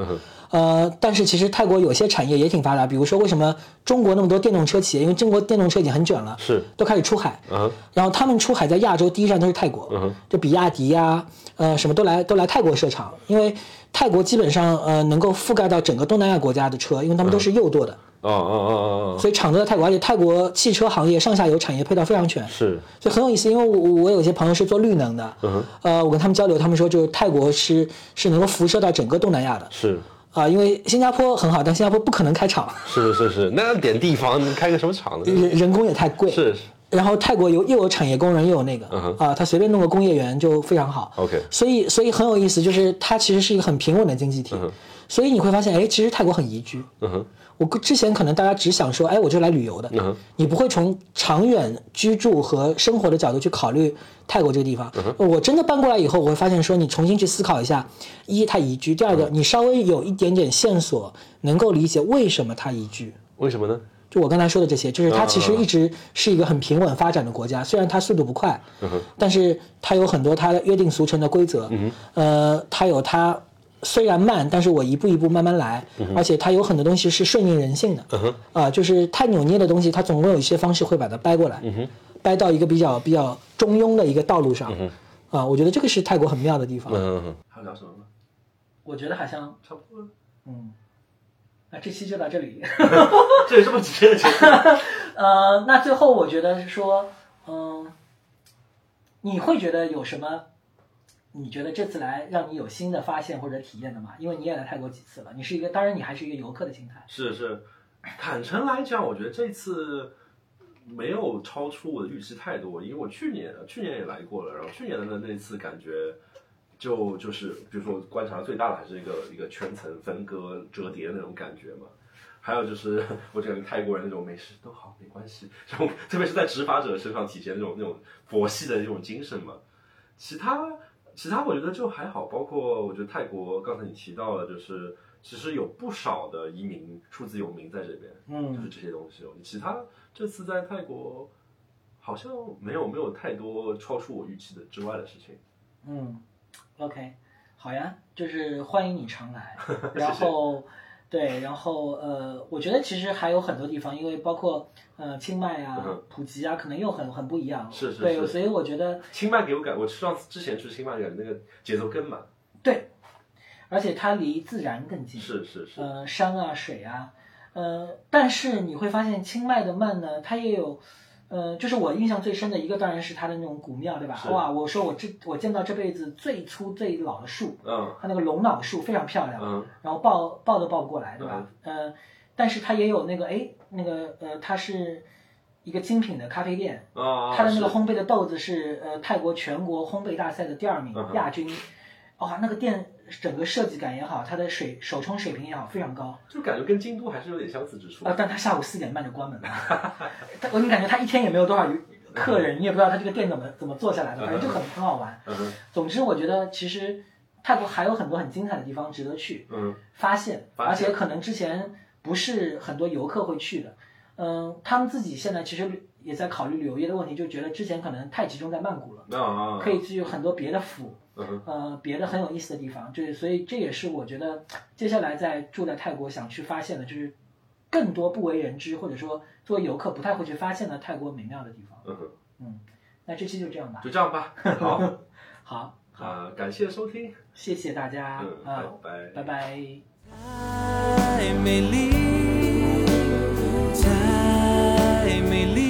呃，但是其实泰国有些产业也挺发达，比如说为什么中国那么多电动车企业？因为中国电动车已经很卷了，是都开始出海，嗯然后他们出海在亚洲第一站都是泰国，就比亚迪呀、呃什么都来都来泰国设厂，因为泰国基本上呃能够覆盖到整个东南亚国家的车，因为他们都是右舵的，哦哦哦哦哦，所以厂都在泰国，而且泰国汽车行业上下游产业配套非常全，是所以很有意思。因为我我有些朋友是做绿能的，呃，我跟他们交流，他们说就是泰国是是能够辐射到整个东南亚的，是，啊、因为新加坡很好，但新加坡不可能开厂，是是是，那点地方开个什么厂呢？人人工也太贵。是。是然后泰国有又有产业工人，又有那个。啊，他随便弄个工业园就非常好。OK 所以所以很有意思，就是它其实是一个很平稳的经济体，所以你会发现，哎，其实泰国很宜居。嗯哼我之前可能大家只想说，哎，我就来旅游的，嗯你不会从长远居住和生活的角度去考虑泰国这个地方。嗯我真的搬过来以后，我会发现说，你重新去思考一下，一它宜居，第二嗯个你稍微有一点点线索，能够理解为什么它宜居。为什么呢？就我刚才说的这些，就是它其实一直是一个很平稳发展的国家，虽然它速度不快，但是它有很多它约定俗成的规则，呃，它有它虽然慢，但是我一步一步慢慢来，而且它有很多东西是顺应人性的，啊、就是太扭捏的东西，它总会有一些方式会把它掰过来，掰到一个比较比较中庸的一个道路上，啊、我觉得这个是泰国很妙的地方。嗯嗯嗯，还有聊什么吗？我觉得好像，差不多了，嗯，那这期就到这里。这有这么直接的结束？呃，那最后我觉得是说，嗯，你会觉得有什么？你觉得这次来让你有新的发现或者体验的吗？因为你也来泰国几次了，你是一个，当然你还是一个游客的心态。是是，坦诚来讲，我觉得这次没有超出我的预期太多，因为我去年去年也来过了，然后去年的那那次感觉就就是，比如说观察最大的还是一个一个圈层分割折叠的那种感觉嘛。还有就是，我觉得泰国人那种没事都好，没关系，这种特别是在执法者身上体现那种那种佛系的这种精神嘛。其他其他我觉得就还好，包括我觉得泰国刚才你提到了，就是其实有不少的移民数字游民在这边，嗯就是这些东西。其他这次在泰国好像没有没有太多超出我预期的之外的事情。嗯，OK，好呀，就是欢迎你常来。然后，对，然后呃，我觉得其实还有很多地方，因为包括呃清迈啊嗯、普吉啊，可能又很很不一样。是是是对，所以我觉得清迈给我感，我上次之前去清迈感觉那个节奏更慢。对，而且它离自然更近。是是是，呃，山啊，水啊，呃，但是你会发现清迈的慢呢，它也有，呃，就是我印象最深的一个，当然是它的那种古庙，对吧？哇，我说我这我见到这辈子最粗最老的树，嗯。它那个龙脑树非常漂亮，嗯。然后抱抱都抱不过来，对吧？呃，但是它也有那个，哎，那个呃，它是一个精品的咖啡店，啊，它的那个烘焙的豆子是呃泰国全国烘焙大赛的第二名嗯亚军，哇，那个店整个设计感也好，它的水手冲水平也好，非常高。就感觉跟京都还是有点相似之处。啊，但他下午四点半就关门了，他我你感觉他一天也没有多少客人，你也不知道他这个店怎么怎么做下来的，反正就很很好玩。总之，我觉得其实泰国还有很多很精彩的地方值得去嗯发现，而且可能之前不是很多游客会去的。嗯，他们自己现在其实也在考虑旅游业的问题，就觉得之前可能太集中在曼谷了，可以去很多别的府，呃，别的很有意思的地方，就是所以这也是我觉得接下来在住在泰国想去发现的，就是更多不为人知或者说作为游客不太会去发现的泰国美妙的地方。嗯哼，嗯，那这期就这样吧。就这样吧。好 好，好，啊，感谢收听，谢谢大家嗯，啊，拜拜。拜拜。太美丽，太美丽。